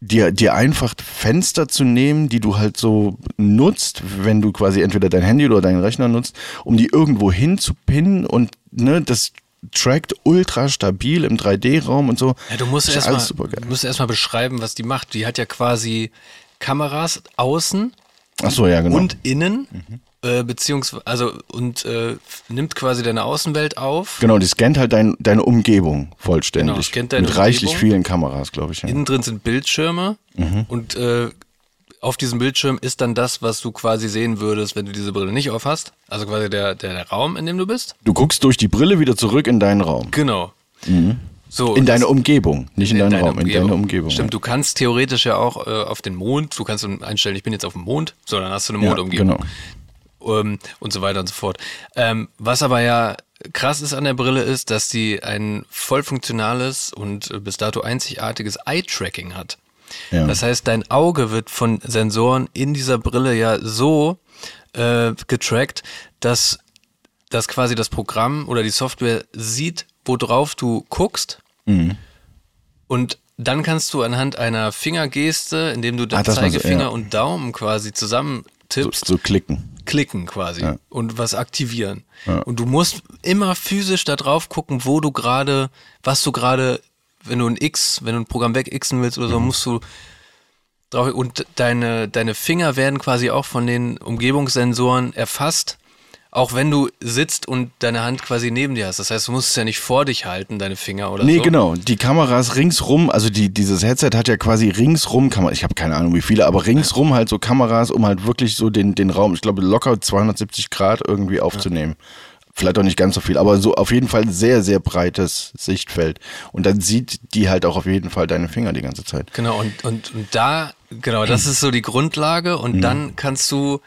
dir, dir einfach Fenster zu nehmen, die du halt so nutzt, wenn du quasi entweder dein Handy oder deinen Rechner nutzt, um die irgendwo hin zu pinnen und ne, das trackt ultra stabil im 3D-Raum und so. Ja, du musst erstmal du musst erstmal beschreiben, was die macht. Die hat ja quasi Kameras außen Ach so, ja, genau. und innen, äh, beziehungsweise, also, und äh, nimmt quasi deine Außenwelt auf. Genau, die scannt halt dein, deine Umgebung vollständig. Genau, scannt deine Mit reichlich Umgebung. vielen Kameras, glaube ich. Ja. Innen drin sind Bildschirme Mhm. und äh, auf diesem Bildschirm ist dann das, was du quasi sehen würdest, wenn du diese Brille nicht auf hast. Also quasi der, der, der Raum, in dem du bist. Du guckst durch die Brille wieder zurück in deinen Raum. Genau. So. In deine Umgebung, nicht in, deinen deine Raum, in deine Umgebung. Stimmt, du kannst theoretisch ja auch äh, auf den Mond, du kannst einstellen, ich bin jetzt auf dem Mond, so, dann hast du eine ja. Mondumgebung. Genau. ähm, und so weiter und so fort. Ähm, was aber ja krass ist an der Brille ist, dass die ein voll funktionales und äh, bis dato einzigartiges Eye-Tracking hat. Ja. Das heißt, dein Auge wird von Sensoren in dieser Brille ja so äh, getrackt, dass, dass quasi das Programm oder die Software sieht, worauf du guckst. Mhm. Und dann kannst du anhand einer Fingergeste, indem du Ah, den das war so, Zeigefinger ja. und Daumen quasi zusammen So, tippst, so klicken. klicken quasi und was aktivieren. Ja. Und du musst immer physisch da drauf gucken, wo du gerade, was du gerade, wenn du ein X, wenn du ein Programm wegxen willst oder so, Mhm. musst du drauf und deine, deine Finger werden quasi auch von den Umgebungssensoren erfasst. Auch wenn du sitzt und deine Hand quasi neben dir hast. Das heißt, du musst es ja nicht vor dich halten, deine Finger oder Nee, so. genau. Die Kameras ringsrum, also die, dieses Headset hat ja quasi ringsrum Kameras, ich habe keine Ahnung wie viele, aber ringsrum halt so Kameras, um halt wirklich so den, den Raum, ich glaube locker 270 Grad irgendwie aufzunehmen. Vielleicht auch nicht ganz so viel, aber so auf jeden Fall sehr, sehr breites Sichtfeld. Und dann sieht die halt auch auf jeden Fall deine Finger die ganze Zeit. Genau, und, und, und da, genau, das ist so die Grundlage. Und dann kannst du,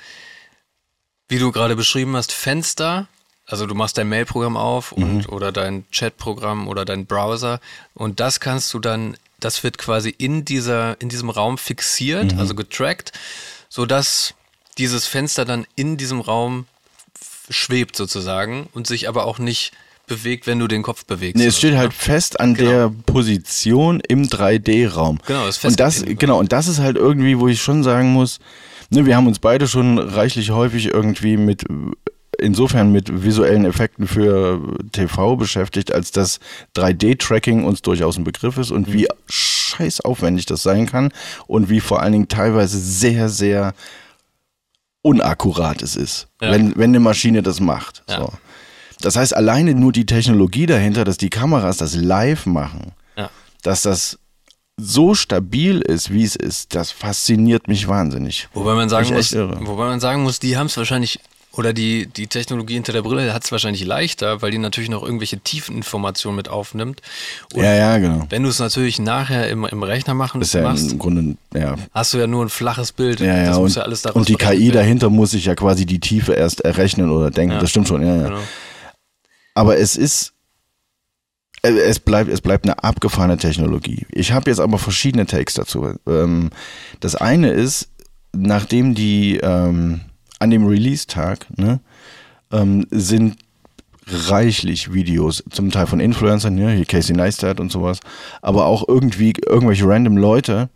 wie du gerade beschrieben hast, Fenster, also du machst dein Mailprogramm auf und oder dein Chatprogramm oder dein Browser und das kannst du dann, das wird quasi in dieser, in diesem Raum fixiert, also getrackt, sodass dieses Fenster dann in diesem Raum schwebt sozusagen und sich aber auch nicht bewegt, wenn du den Kopf bewegst. Nee, es steht so, halt ne? fest an Genau. der Position im 3D-Raum. Genau, das ist und das, genau, und das ist halt irgendwie, wo ich schon sagen muss, ne, wir haben uns beide schon reichlich häufig irgendwie mit, insofern mit visuellen Effekten für TV beschäftigt, als das 3D-Tracking uns durchaus ein Begriff ist und Mhm. wie scheiß aufwendig das sein kann und wie vor allen Dingen teilweise sehr, sehr unakkurat es ist, Ja. wenn, wenn eine Maschine das macht. Ja. So. Das heißt, alleine nur die Technologie dahinter, dass die Kameras das live machen, Ja. dass das so stabil ist, wie es ist, das fasziniert mich wahnsinnig. Wobei man sagen muss, wobei man sagen muss, die haben es wahrscheinlich oder die, die Technologie hinter der Brille hat es wahrscheinlich leichter, weil die natürlich noch irgendwelche Tiefeninformationen mit aufnimmt. Und Ja, ja, genau. wenn du es natürlich nachher im, im Rechner machen ist ja machst, im Grunde, ja. hast du ja nur ein flaches Bild. Ja, ja, das muss und, ja und die KI dahinter muss sich ja quasi die Tiefe erst errechnen oder denken. Ja. Das stimmt schon, ja, ja. Genau. Aber es ist, es bleibt, es bleibt eine abgefahrene Technologie. Ich habe jetzt aber verschiedene Takes dazu. Ähm, das eine ist, nachdem die ähm, an dem Release-Tag ne, ähm, sind reichlich Videos, zum Teil von Influencern, ja, hier Casey Neistat und sowas, aber auch irgendwie irgendwelche random Leute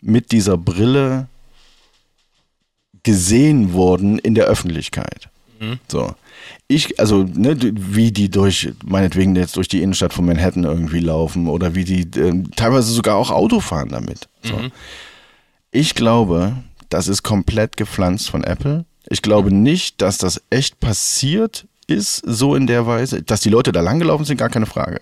mit dieser Brille gesehen wurden in der Öffentlichkeit. So. Ich, also, ne, wie die durch, meinetwegen jetzt durch die Innenstadt von Manhattan irgendwie laufen oder wie die ähm, teilweise sogar auch Auto fahren damit. So. Ich glaube, das ist komplett gepflanzt von Apple. Ich glaube nicht, dass das echt passiert ist, so in der Weise. Dass die Leute da langgelaufen sind, gar keine Frage.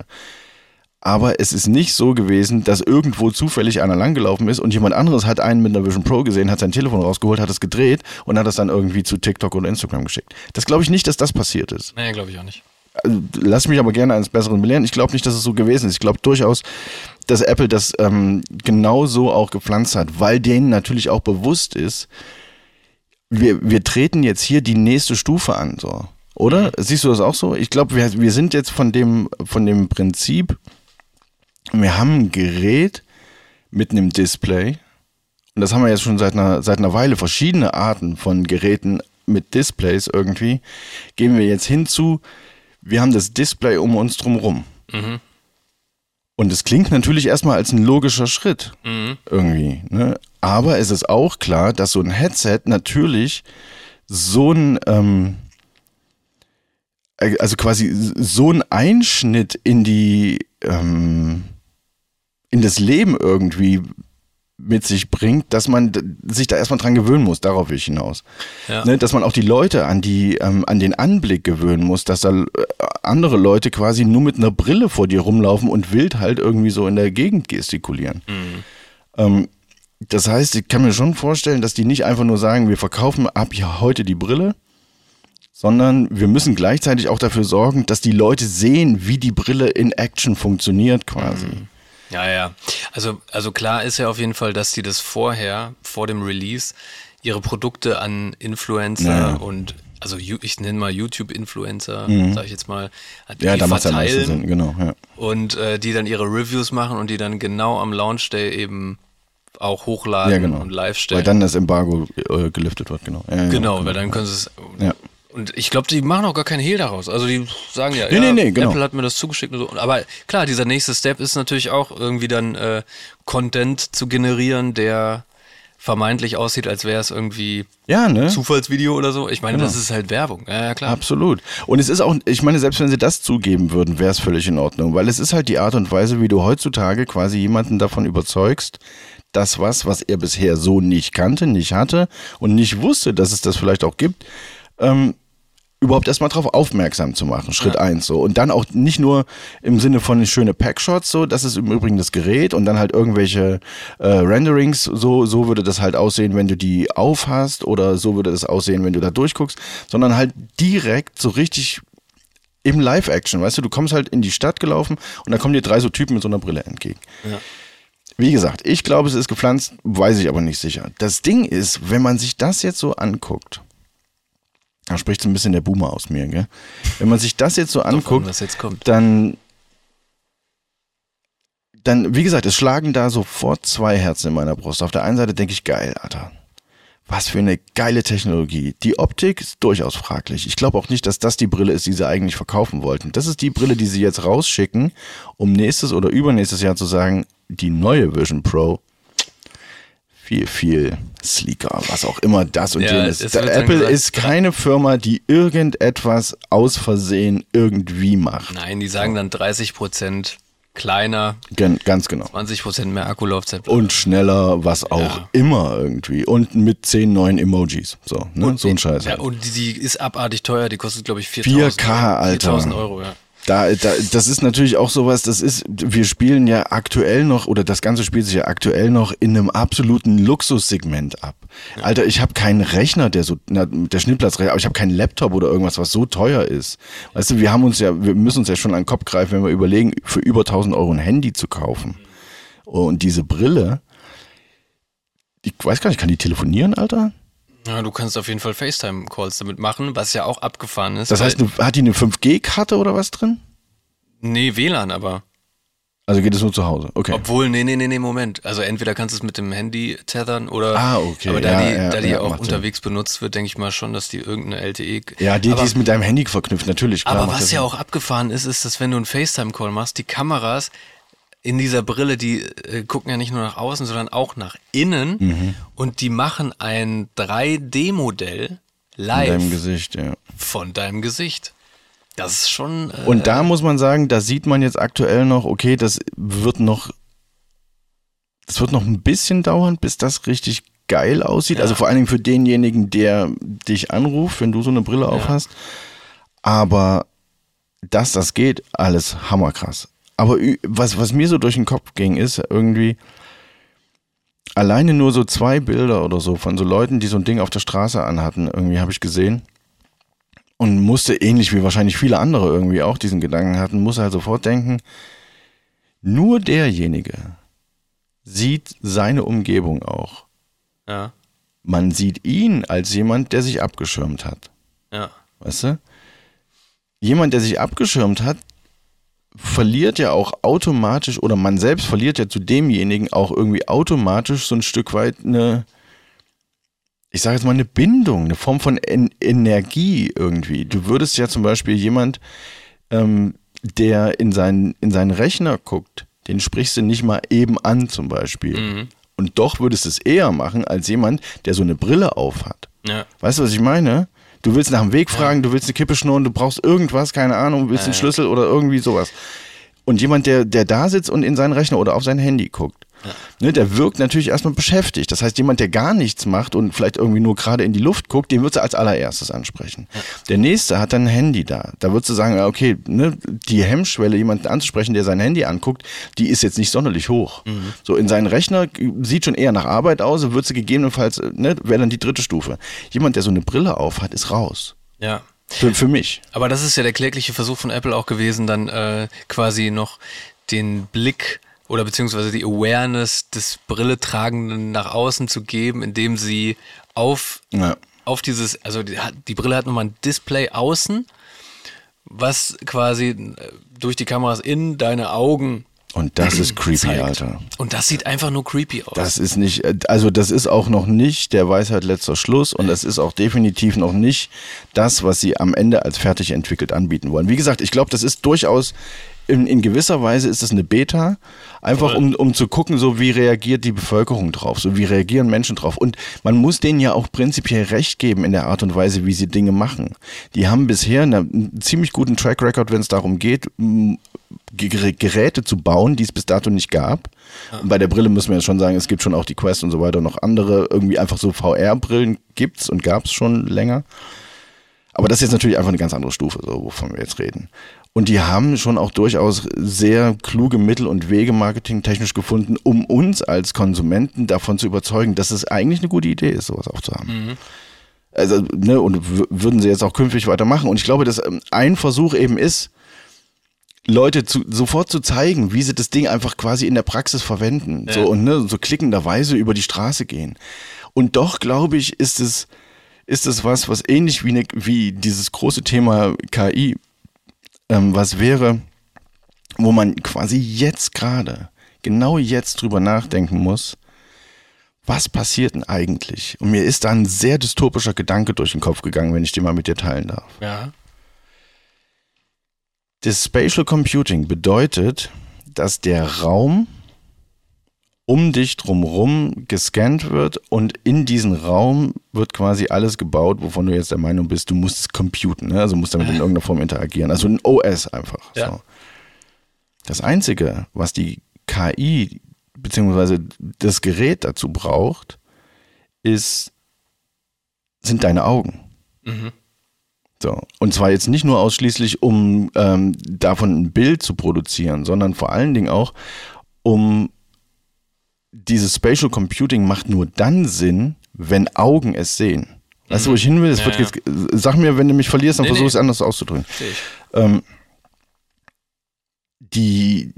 Aber es ist nicht so gewesen, dass irgendwo zufällig einer langgelaufen ist und jemand anderes hat einen mit einer Vision Pro gesehen, hat sein Telefon rausgeholt, hat es gedreht und hat es dann irgendwie zu TikTok oder Instagram geschickt. Das glaube ich nicht, dass das passiert ist. Nee, glaube ich auch nicht. Also, lass mich aber gerne eines Besseren belehren. Ich glaube nicht, dass es so gewesen ist. Ich glaube durchaus, dass Apple das ähm, genau so auch gepflanzt hat, weil denen natürlich auch bewusst ist, wir, wir treten jetzt hier die nächste Stufe an, so. Oder? Siehst du das auch so? Ich glaube, wir, wir sind jetzt von dem, von dem Prinzip, wir haben ein Gerät mit einem Display. Und das haben wir jetzt schon seit einer, seit einer Weile. Verschiedene Arten von Geräten mit Displays irgendwie. Gehen wir jetzt hinzu, wir haben das Display um uns drumherum. Mhm. Und es klingt natürlich erstmal als ein logischer Schritt Mhm. irgendwie. Ne? Aber es ist auch klar, dass so ein Headset natürlich so ein, ähm, äh, also quasi so ein Einschnitt in die, ähm, in das Leben irgendwie mit sich bringt, dass man sich da erstmal dran gewöhnen muss, darauf will ich hinaus. Ja. Ne, dass man auch die Leute an die, ähm, an den Anblick gewöhnen muss, dass da äh, andere Leute quasi nur mit einer Brille vor dir rumlaufen und wild halt irgendwie so in der Gegend gestikulieren. Ähm, das heißt, ich kann mir schon vorstellen, dass die nicht einfach nur sagen, wir verkaufen ab ja heute die Brille, sondern wir müssen gleichzeitig auch dafür sorgen, dass die Leute sehen, wie die Brille in Action funktioniert quasi. Ja, ja. Also, also klar ist ja auf jeden Fall, dass die das vorher, vor dem Release, ihre Produkte an Influencer Ja. und also ich nenne mal YouTube-Influencer, sag ich jetzt mal, Mhm. Ja, die da verteilen Sinn, genau. Ja. und äh, die dann ihre Reviews machen und die dann genau am Launch Day eben auch hochladen ja, genau. und live Weil stellen. dann das Embargo äh, geliftet wird, genau. Ja, ja, genau, weil dann können sie es. Und ich glaube, die machen auch gar keinen Hehl daraus. Also die sagen ja, Nee, ja nee, nee, genau. Apple hat mir das zugeschickt und so. Aber klar, dieser nächste Step ist natürlich auch irgendwie dann äh, Content zu generieren, der vermeintlich aussieht, als wäre es irgendwie Ja, ne? Zufallsvideo oder so. Ich meine, Genau. das ist halt Werbung. Ja, ja klar. Absolut. Und es ist auch, ich meine, selbst wenn sie das zugeben würden, wäre es völlig in Ordnung, weil es ist halt die Art und Weise, wie du heutzutage quasi jemanden davon überzeugst, dass was, was er bisher so nicht kannte, nicht hatte und nicht wusste, dass es das vielleicht auch gibt, ähm, überhaupt erstmal darauf aufmerksam zu machen. Schritt eins so. Und dann auch nicht nur im Sinne von schöne Packshots, so, das ist im Übrigen das Gerät und dann halt irgendwelche äh, Renderings, so, so würde das halt aussehen, wenn du die aufhast oder so würde das aussehen, wenn du da durchguckst, sondern halt direkt so richtig im Live-Action, weißt du, du kommst halt in die Stadt gelaufen und da kommen dir drei so Typen mit so einer Brille entgegen. Ja. Wie gesagt, ich glaube, es ist gepflanzt, weiß ich aber nicht sicher. Das Ding ist, wenn man sich das jetzt so anguckt, da spricht so ein bisschen der Boomer aus mir, gell? Wenn man sich das jetzt so anguckt, was jetzt kommt. dann, dann, wie gesagt, es schlagen da sofort zwei Herzen in meiner Brust. Auf der einen Seite denke ich, geil, Alter. Was für eine geile Technologie. Die Optik ist durchaus fraglich. Ich glaube auch nicht, dass das die Brille ist, die sie eigentlich verkaufen wollten. Das ist die Brille, die sie jetzt rausschicken, um nächstes oder übernächstes Jahr zu sagen, die neue Vision Pro viel, viel sleeker, was auch immer das und Ja, jenes. dann Apple gesagt- ist keine Firma, die irgendetwas aus Versehen irgendwie macht. Nein, die sagen dann 30 Prozent kleiner, Gen ganz genau. 20 Prozent mehr Akkulaufzeit. Und schneller, was auch Ja. immer irgendwie. Und mit zehn neuen Emojis. So, ne? so ein Scheiß. Ja, halt. und die, die ist abartig teuer, die kostet, glaube ich, 4000 4K, Alter. 4000 Euro, ja. Da, da, das ist natürlich auch sowas, das ist, wir spielen ja aktuell noch, oder das Ganze spielt sich ja aktuell noch in einem absoluten Luxussegment ab. Alter, ich habe keinen Rechner, der so, na, der Schnittplatzrechner, aber ich habe keinen Laptop oder irgendwas, was so teuer ist. Weißt du, wir haben uns ja, wir müssen uns ja schon an den Kopf greifen, wenn wir überlegen, für über 1000 Euro ein Handy zu kaufen. Und diese Brille, ich weiß gar nicht, kann die telefonieren, Alter? Ja, du kannst auf jeden Fall FaceTime-Calls damit machen, was ja auch abgefahren ist. Das heißt, hat die eine 5G-Karte oder was drin? nee, WLAN aber. Also geht es nur zu Hause. Okay. Obwohl, nee, nee, nee, nee, Moment. Also entweder kannst du es mit dem Handy tethern oder. Ah, okay. Aber da Ja, die, ja, da die ja, auch macht Sinn. unterwegs benutzt wird, denke ich mal schon, dass die irgendeine LTE. Ja, die, aber, die ist mit deinem Handy verknüpft, natürlich. Klar, aber was ja auch abgefahren ist, ist, dass wenn du einen FaceTime-Call machst, die Kameras in dieser Brille, die äh, gucken ja nicht nur nach außen, sondern auch nach innen Mhm. und die machen ein 3D-Modell in live deinem Gesicht, ja. von deinem Gesicht. Das ist schon. Äh, Und da muss man sagen, da sieht man jetzt aktuell noch, okay, das wird noch, das wird noch ein bisschen dauern, bis das richtig geil aussieht. Ja. Also vor allen Dingen für denjenigen, der dich anruft, wenn du so eine Brille auf hast. Aber dass das geht, alles hammerkrass. Aber was, was mir so durch den Kopf ging, ist irgendwie alleine nur so zwei Bilder oder so von so Leuten, die so ein Ding auf der Straße anhatten, irgendwie habe ich gesehen. Und musste ähnlich wie wahrscheinlich viele andere irgendwie auch diesen Gedanken hatten, muss halt sofort denken, nur derjenige sieht seine Umgebung auch. ja, Man sieht ihn als jemand, der sich abgeschirmt hat. ja. Weißt du? Jemand, der sich abgeschirmt hat, verliert ja auch automatisch, oder man selbst verliert ja zu demjenigen auch irgendwie automatisch so ein Stück weit eine, ich sage jetzt mal, eine Bindung, eine Form von en Energie irgendwie. Du würdest ja zum Beispiel jemand, ähm, der in seinen, in seinen Rechner guckt, den sprichst du nicht mal eben an zum Beispiel. Mhm. Und doch würdest du es eher machen als jemand, der so eine Brille auf hat. Ja. Weißt du, was ich meine? Du willst nach dem Weg fragen, du willst eine Kippe schnurren, du brauchst irgendwas, keine Ahnung, willst einen Schlüssel oder irgendwie sowas. Und jemand, der, der da sitzt und in seinen Rechner oder auf sein Handy guckt, ne, der wirkt natürlich erstmal beschäftigt. Das heißt, jemand, der gar nichts macht und vielleicht irgendwie nur gerade in die Luft guckt, den würdest du als allererstes ansprechen. Der nächste hat dann ein Handy da. Da würdest du sagen, okay, ne, die Hemmschwelle, jemanden anzusprechen, der sein Handy anguckt, die ist jetzt nicht sonderlich hoch. So in seinen Rechner sieht schon eher nach Arbeit aus, würdest du gegebenenfalls, ne, wäre dann die dritte Stufe. Jemand, der so eine Brille auf hat, ist raus. Ja. Für, für mich. Aber das ist ja der klägliche Versuch von Apple auch gewesen, dann äh, quasi noch den Blick oder beziehungsweise die Awareness des Brilletragenden nach außen zu geben, indem sie auf, Ja. auf dieses, also die, die Brille hat nochmal ein Display außen, was quasi äh, durch die Kameras in deine Augen Und das ist creepy, zeigt. Alter. Und das sieht einfach nur creepy aus. Das ist nicht, äh, also das ist auch noch nicht der Weisheit letzter Schluss und das ist auch definitiv noch nicht das, was sie am Ende als fertig entwickelt anbieten wollen. Wie gesagt, ich glaube, das ist durchaus in, in gewisser Weise ist es eine Beta, einfach um, um zu gucken, so wie reagiert die Bevölkerung drauf, so wie reagieren Menschen drauf. Und man muss denen ja auch prinzipiell recht geben in der Art und Weise, wie sie Dinge machen. Die haben bisher eine, einen ziemlich guten Track Record, wenn es darum geht, Geräte zu bauen, die es bis dato nicht gab. Und bei der Brille müssen wir jetzt schon sagen, es gibt schon auch die Quest und so weiter, noch andere, irgendwie einfach so VR-Brillen gibt's und gab's schon länger. Aber das ist jetzt natürlich einfach eine ganz andere Stufe, so, wovon wir jetzt reden. Und die haben schon auch durchaus sehr kluge Mittel und Wege marketingtechnisch gefunden, um uns als Konsumenten davon zu überzeugen, dass es eigentlich eine gute Idee ist, sowas auch zu haben. Also, ne, und würden sie jetzt auch künftig weitermachen. Und ich glaube, dass ähm, ein Versuch eben ist, Leute zu, sofort zu zeigen, wie sie das Ding einfach quasi in der Praxis verwenden. So und ne, so klickenderweise über die Straße gehen. Und doch, glaube ich, ist es, ist es was, was ähnlich wie, ne, wie dieses große Thema KI, ähm, was wäre, wo man quasi jetzt gerade, genau jetzt drüber nachdenken muss, was passiert denn eigentlich? Und mir ist da ein sehr dystopischer Gedanke durch den Kopf gegangen, wenn ich den mal mit dir teilen darf. ja. Das Spatial Computing bedeutet, dass der Raum um dich drumherum gescannt wird und in diesen Raum wird quasi alles gebaut, wovon du jetzt der Meinung bist, du musst es computen, ne? also musst damit in irgendeiner Form interagieren. Also ein OS einfach. Ja. So. Das Einzige, was die KI beziehungsweise das Gerät dazu braucht, ist, sind deine Augen. Mhm. So. Und zwar jetzt nicht nur ausschließlich, um ähm, davon ein Bild zu produzieren, sondern vor allen Dingen auch, um dieses Spatial Computing macht nur dann Sinn, wenn Augen es sehen. Weißt du, wo ich hin will? Ja, ja. jetzt, sag mir, wenn du mich verlierst, dann Nee, versuch nee. es anders auszudrücken. Ähm, die,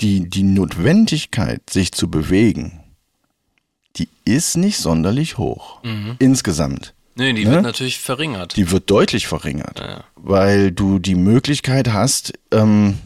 die, die Notwendigkeit, sich zu bewegen, die ist nicht sonderlich hoch. Mhm. Insgesamt. Nee, die Ne? wird natürlich verringert. Die wird deutlich verringert, Ja. weil du die Möglichkeit hast, ähm,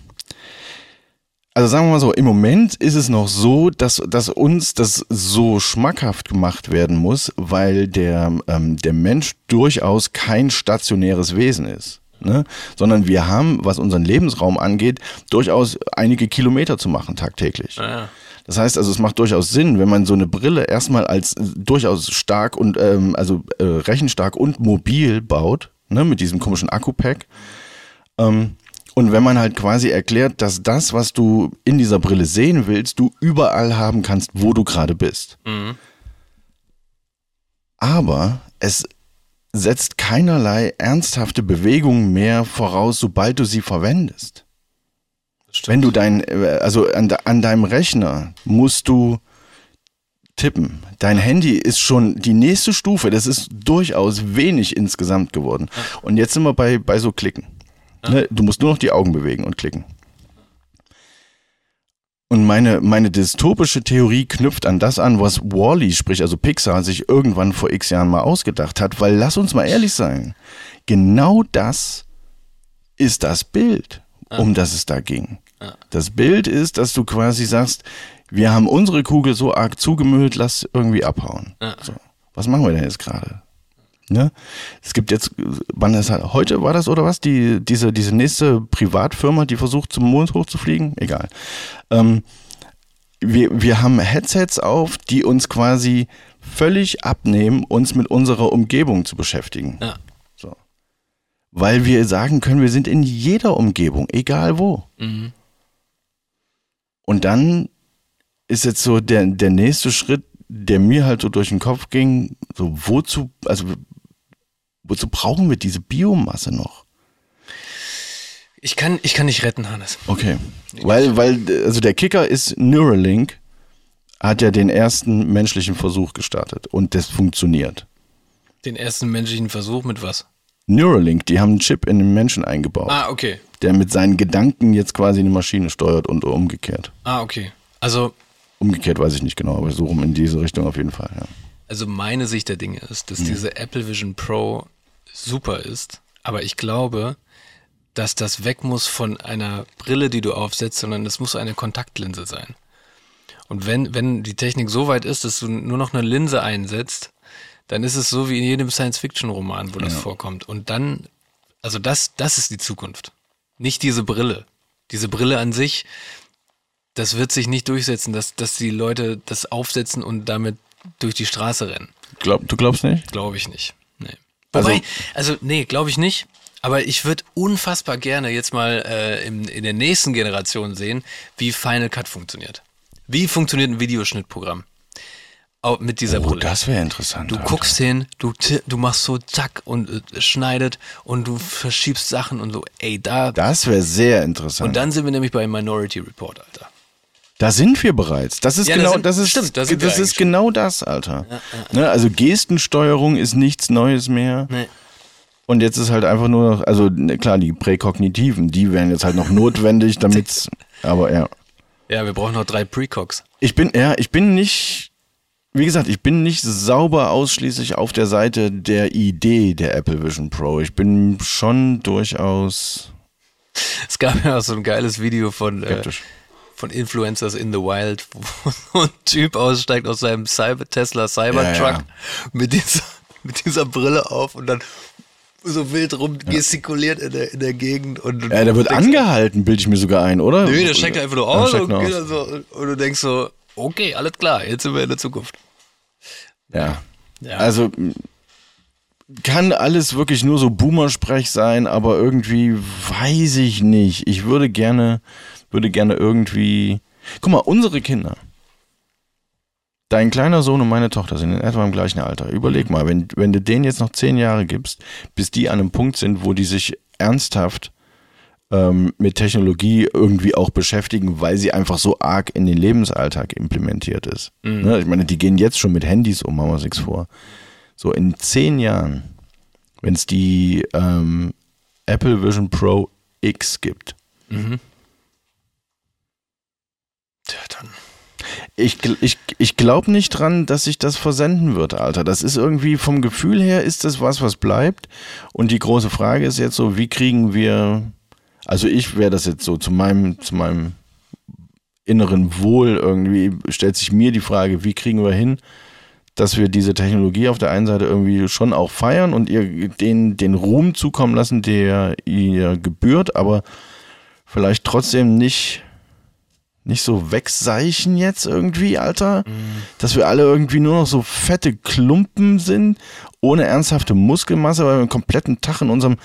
also sagen wir mal so, im Moment ist es noch so, dass, dass uns das so schmackhaft gemacht werden muss, weil der, ähm, der Mensch durchaus kein stationäres Wesen ist. Ne? Sondern wir haben, was unseren Lebensraum angeht, durchaus einige Kilometer zu machen tagtäglich. Ja, ja. Das heißt also, es macht durchaus Sinn, wenn man so eine Brille erstmal als äh, durchaus stark und ähm, also äh, rechenstark und mobil baut, ne, mit diesem komischen Akku-Pack. Ähm, und wenn man halt quasi erklärt, dass das, was du in dieser Brille sehen willst, du überall haben kannst, wo du gerade bist. Mhm. Aber es setzt keinerlei ernsthafte Bewegung mehr voraus, sobald du sie verwendest. Wenn du dein, äh, also an, an deinem Rechner musst du tippen. Dein Handy ist schon die nächste Stufe. Das ist durchaus wenig insgesamt geworden. Und jetzt sind wir bei, bei so Klicken. Ne? Du musst nur noch die Augen bewegen und klicken. Und meine, meine dystopische Theorie knüpft an das an, was Wally, sprich also Pixar, sich irgendwann vor x Jahren mal ausgedacht hat. Weil lass uns mal ehrlich sein, genau das ist das Bild, um das es da ging. Das Bild ist, dass du quasi sagst, wir haben unsere Kugel so arg zugemüllt, lass irgendwie abhauen. Ja. So. Was machen wir denn jetzt gerade? Ne? Es gibt jetzt, wann ist halt, heute war das oder was? Die, diese, diese nächste Privatfirma, die versucht zum Mond hochzufliegen? Egal. Ähm, wir, wir haben Headsets auf, die uns quasi völlig abnehmen, uns mit unserer Umgebung zu beschäftigen. Ja. So. Weil wir sagen können, wir sind in jeder Umgebung, egal wo. Mhm. Und dann ist jetzt so der, der nächste Schritt, der mir halt so durch den Kopf ging, so wozu, also wozu brauchen wir diese Biomasse noch? Ich kann, ich kann nicht retten, Hannes. Okay. Weil, weil, also der Kicker ist Neuralink, hat ja den ersten menschlichen Versuch gestartet und das funktioniert. Den ersten menschlichen Versuch mit was? Neuralink, die haben einen Chip in den Menschen eingebaut, Ah, okay. der mit seinen Gedanken jetzt quasi eine Maschine steuert und umgekehrt. Ah, okay. Also, Umgekehrt weiß ich nicht genau, aber so rum in diese Richtung auf jeden Fall, ja. also meine Sicht der Dinge ist, Mhm. dass diese Apple Vision Pro super ist, aber ich glaube, dass das weg muss von einer Brille, die du aufsetzt, sondern es muss eine Kontaktlinse sein. Und wenn, wenn die Technik so weit ist, dass du nur noch eine Linse einsetzt, dann ist es so wie in jedem Science-Fiction-Roman, wo das Ja. vorkommt. Und dann, also das, das ist die Zukunft. Nicht diese Brille. Diese Brille an sich, das wird sich nicht durchsetzen, dass, dass die Leute das aufsetzen und damit durch die Straße rennen. Glaub, du glaubst nicht? Glaube ich nicht. Also- Wobei, also, nee, glaube ich nicht. Aber ich würde unfassbar gerne jetzt mal äh, in, in der nächsten Generation sehen, wie Final Cut funktioniert. Wie funktioniert ein Videoschnittprogramm? Auch mit dieser Oh, Brille. das wäre interessant. Du Alter. guckst hin, du, du machst so zack und äh, schneidet und du verschiebst Sachen und so, ey, da. Das wäre sehr interessant. und dann sind wir nämlich bei Minority Report, Alter. Da sind wir bereits. Das ist Ja, da genau, sind- das ist, stimmt, da das ist genau das, Alter. Ne, also Gestensteuerung ist nichts Neues mehr. Nee. Und jetzt ist halt einfach nur noch, also ne, klar, die Präkognitiven, die wären jetzt halt noch notwendig, damit's, aber ja. Ja, wir brauchen noch drei Precogs. Ich bin, ja, ich bin nicht, wie gesagt, ich bin nicht sauber ausschließlich auf der Seite der Idee der Apple Vision Pro. Ich bin schon durchaus Es gab ja auch so ein geiles Video von, äh, skeptisch. Von Influencers in the Wild, wo so ein Typ aussteigt aus seinem Cyber Tesla Cybertruck Ja, ja. mit dieser mit dieser Brille auf und dann so wild rum gestikuliert in der, in der Gegend und Ja, der wird angehalten, bilde ich mir sogar ein, oder? Nö, der steigt einfach nur Ja, aus, und, nur aus. so, und du denkst so, okay, alles klar, jetzt sind wir in der Zukunft. Ja. Ja. Also kann alles wirklich nur so Boomer-Sprech sein, aber irgendwie weiß ich nicht. Ich würde gerne, würde gerne irgendwie. Guck mal, unsere Kinder. Dein kleiner Sohn und meine Tochter sind in etwa im gleichen Alter. Überleg mal, wenn, wenn du denen jetzt noch zehn Jahre gibst, bis die an einem Punkt sind, wo die sich ernsthaft ähm, mit Technologie irgendwie auch beschäftigen, weil sie einfach so arg in den Lebensalltag implementiert ist. Ne? Ich meine, die gehen jetzt schon mit Handys um, machen wir nichts vor. So in zehn Jahren, wenn es die ähm, Apple Vision Pro X gibt, Tja, dann. ich, ich, ich glaube nicht dran, dass sich das versenden wird, Alter. Das ist irgendwie vom Gefühl her, ist das was, was bleibt. Und die große Frage ist jetzt so, wie kriegen wir, also ich wäre das jetzt so zu meinem, zu meinem inneren Wohl irgendwie, stellt sich mir die Frage, wie kriegen wir hin, dass wir diese Technologie auf der einen Seite irgendwie schon auch feiern und ihr den, den Ruhm zukommen lassen, der ihr gebührt, aber vielleicht trotzdem nicht, nicht so wegseichen jetzt irgendwie, Alter. Dass wir alle irgendwie nur noch so fette Klumpen sind, ohne ernsthafte Muskelmasse, weil wir einen kompletten Tag in unserem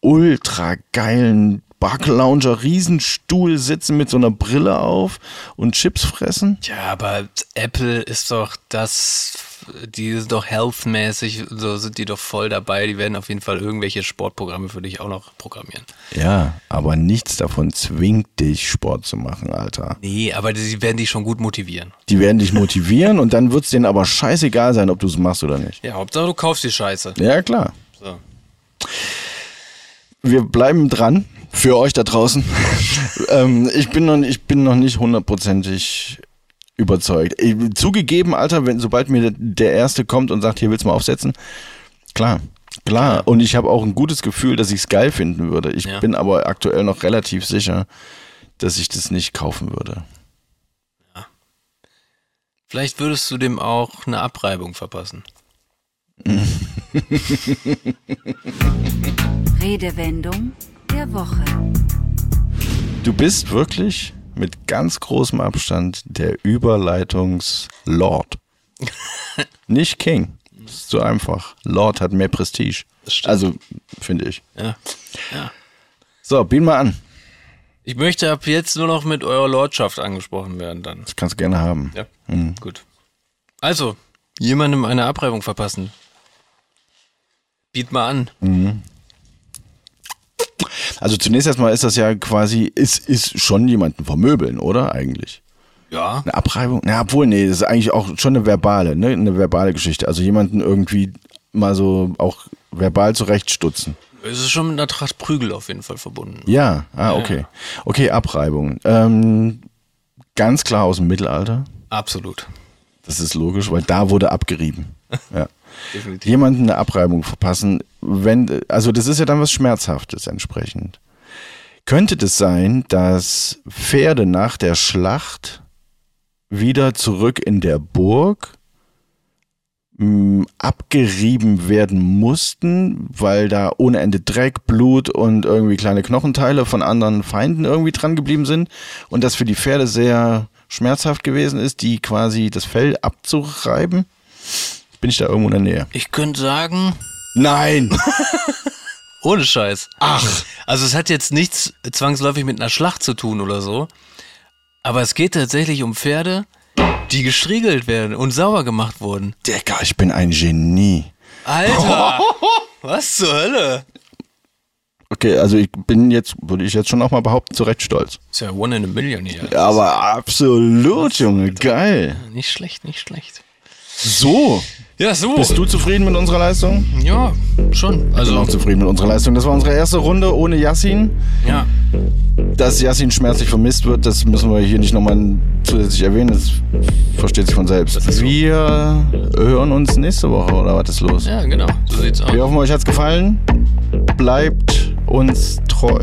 ultra geilen Barclounger Riesenstuhl sitzen mit so einer Brille auf und Chips fressen. Ja, aber Apple ist doch das, die ist doch healthmäßig, so sind die doch voll dabei. Die werden auf jeden Fall irgendwelche Sportprogramme für dich auch noch programmieren. Ja, aber nichts davon zwingt dich, Sport zu machen, Alter. Nee, aber die werden dich schon gut motivieren. Die werden dich motivieren und dann wird es denen aber scheißegal sein, ob du es machst oder nicht. Ja, Hauptsache du kaufst die Scheiße. Ja, klar. So. Wir bleiben dran für euch da draußen. ähm, ich, bin noch, ich bin noch nicht hundertprozentig überzeugt. Ich, zugegeben, Alter, wenn, sobald mir der, Erste kommt und sagt, hier willst du mal aufsetzen, klar. Klar, und ich habe auch ein gutes Gefühl, dass ich es geil finden würde. Ich Ja. bin aber aktuell noch relativ sicher, dass ich das nicht kaufen würde. Vielleicht würdest du dem auch eine Abreibung verpassen. Redewendung der Woche. Du bist wirklich mit ganz großem Abstand der Überleitungslord. Nicht King. Das ist zu einfach. Lord hat mehr Prestige. Also, finde ich. Ja. ja. So, bieten wir an. Ich möchte ab jetzt nur noch mit eurer Lordschaft angesprochen werden dann. Das kannst du gerne haben. Ja. Gut. Also, jemandem eine Abreibung verpassen. Biet mal an. Also zunächst erstmal ist das ja quasi, ist, ist schon jemanden vermöbeln, oder eigentlich? Ja. Eine Abreibung? Na, obwohl, nee, das ist eigentlich auch schon eine verbale, ne? Eine verbale Geschichte. Also jemanden irgendwie mal so auch verbal zurechtstutzen. Es ist schon mit einer Tracht Prügel auf jeden Fall verbunden. Ja, ah, okay. Okay, Abreibung. Ähm, ganz klar aus dem Mittelalter. Absolut. Das ist logisch, weil da wurde abgerieben. Ja. Definitiv. Jemanden eine Abreibung verpassen, wenn, also das ist ja dann was Schmerzhaftes entsprechend. Könnte das sein, dass Pferde nach der Schlacht wieder zurück in der Burg mh, abgerieben werden mussten, weil da ohne Ende Dreck, Blut und irgendwie kleine Knochenteile von anderen Feinden irgendwie dran geblieben sind und das für die Pferde sehr schmerzhaft gewesen ist, die quasi das Fell abzureiben? Bin ich da irgendwo in der Nähe? Ich könnte sagen, Nein! ohne Scheiß. Ach. Also es hat jetzt nichts zwangsläufig mit einer Schlacht zu tun oder so. Aber es geht tatsächlich um Pferde, die gestriegelt werden und sauber gemacht wurden. Digga, ich bin ein Genie. Alter! Was zur Hölle? Okay, also ich bin jetzt, würde ich jetzt schon auch mal behaupten, zu Recht stolz. Ist ja one in a million hier. Aber absolut, Junge, geil. Nicht schlecht, nicht schlecht. So, Ja, so. bist du zufrieden mit unserer Leistung? Ja, schon. Ich bin Also, auch zufrieden mit unserer Leistung. Das war unsere erste Runde ohne Yassin. ja. Dass Yassin schmerzlich vermisst wird, das müssen wir hier nicht nochmal zusätzlich erwähnen. Das versteht sich von selbst. so. Wir hören uns nächste Woche, oder was ist los? Ja, genau. So sieht's aus. Wir hoffen, euch hat's gefallen. Bleibt uns treu.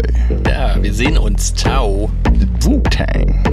Ja, wir sehen uns. Ciao. Wu-Tang.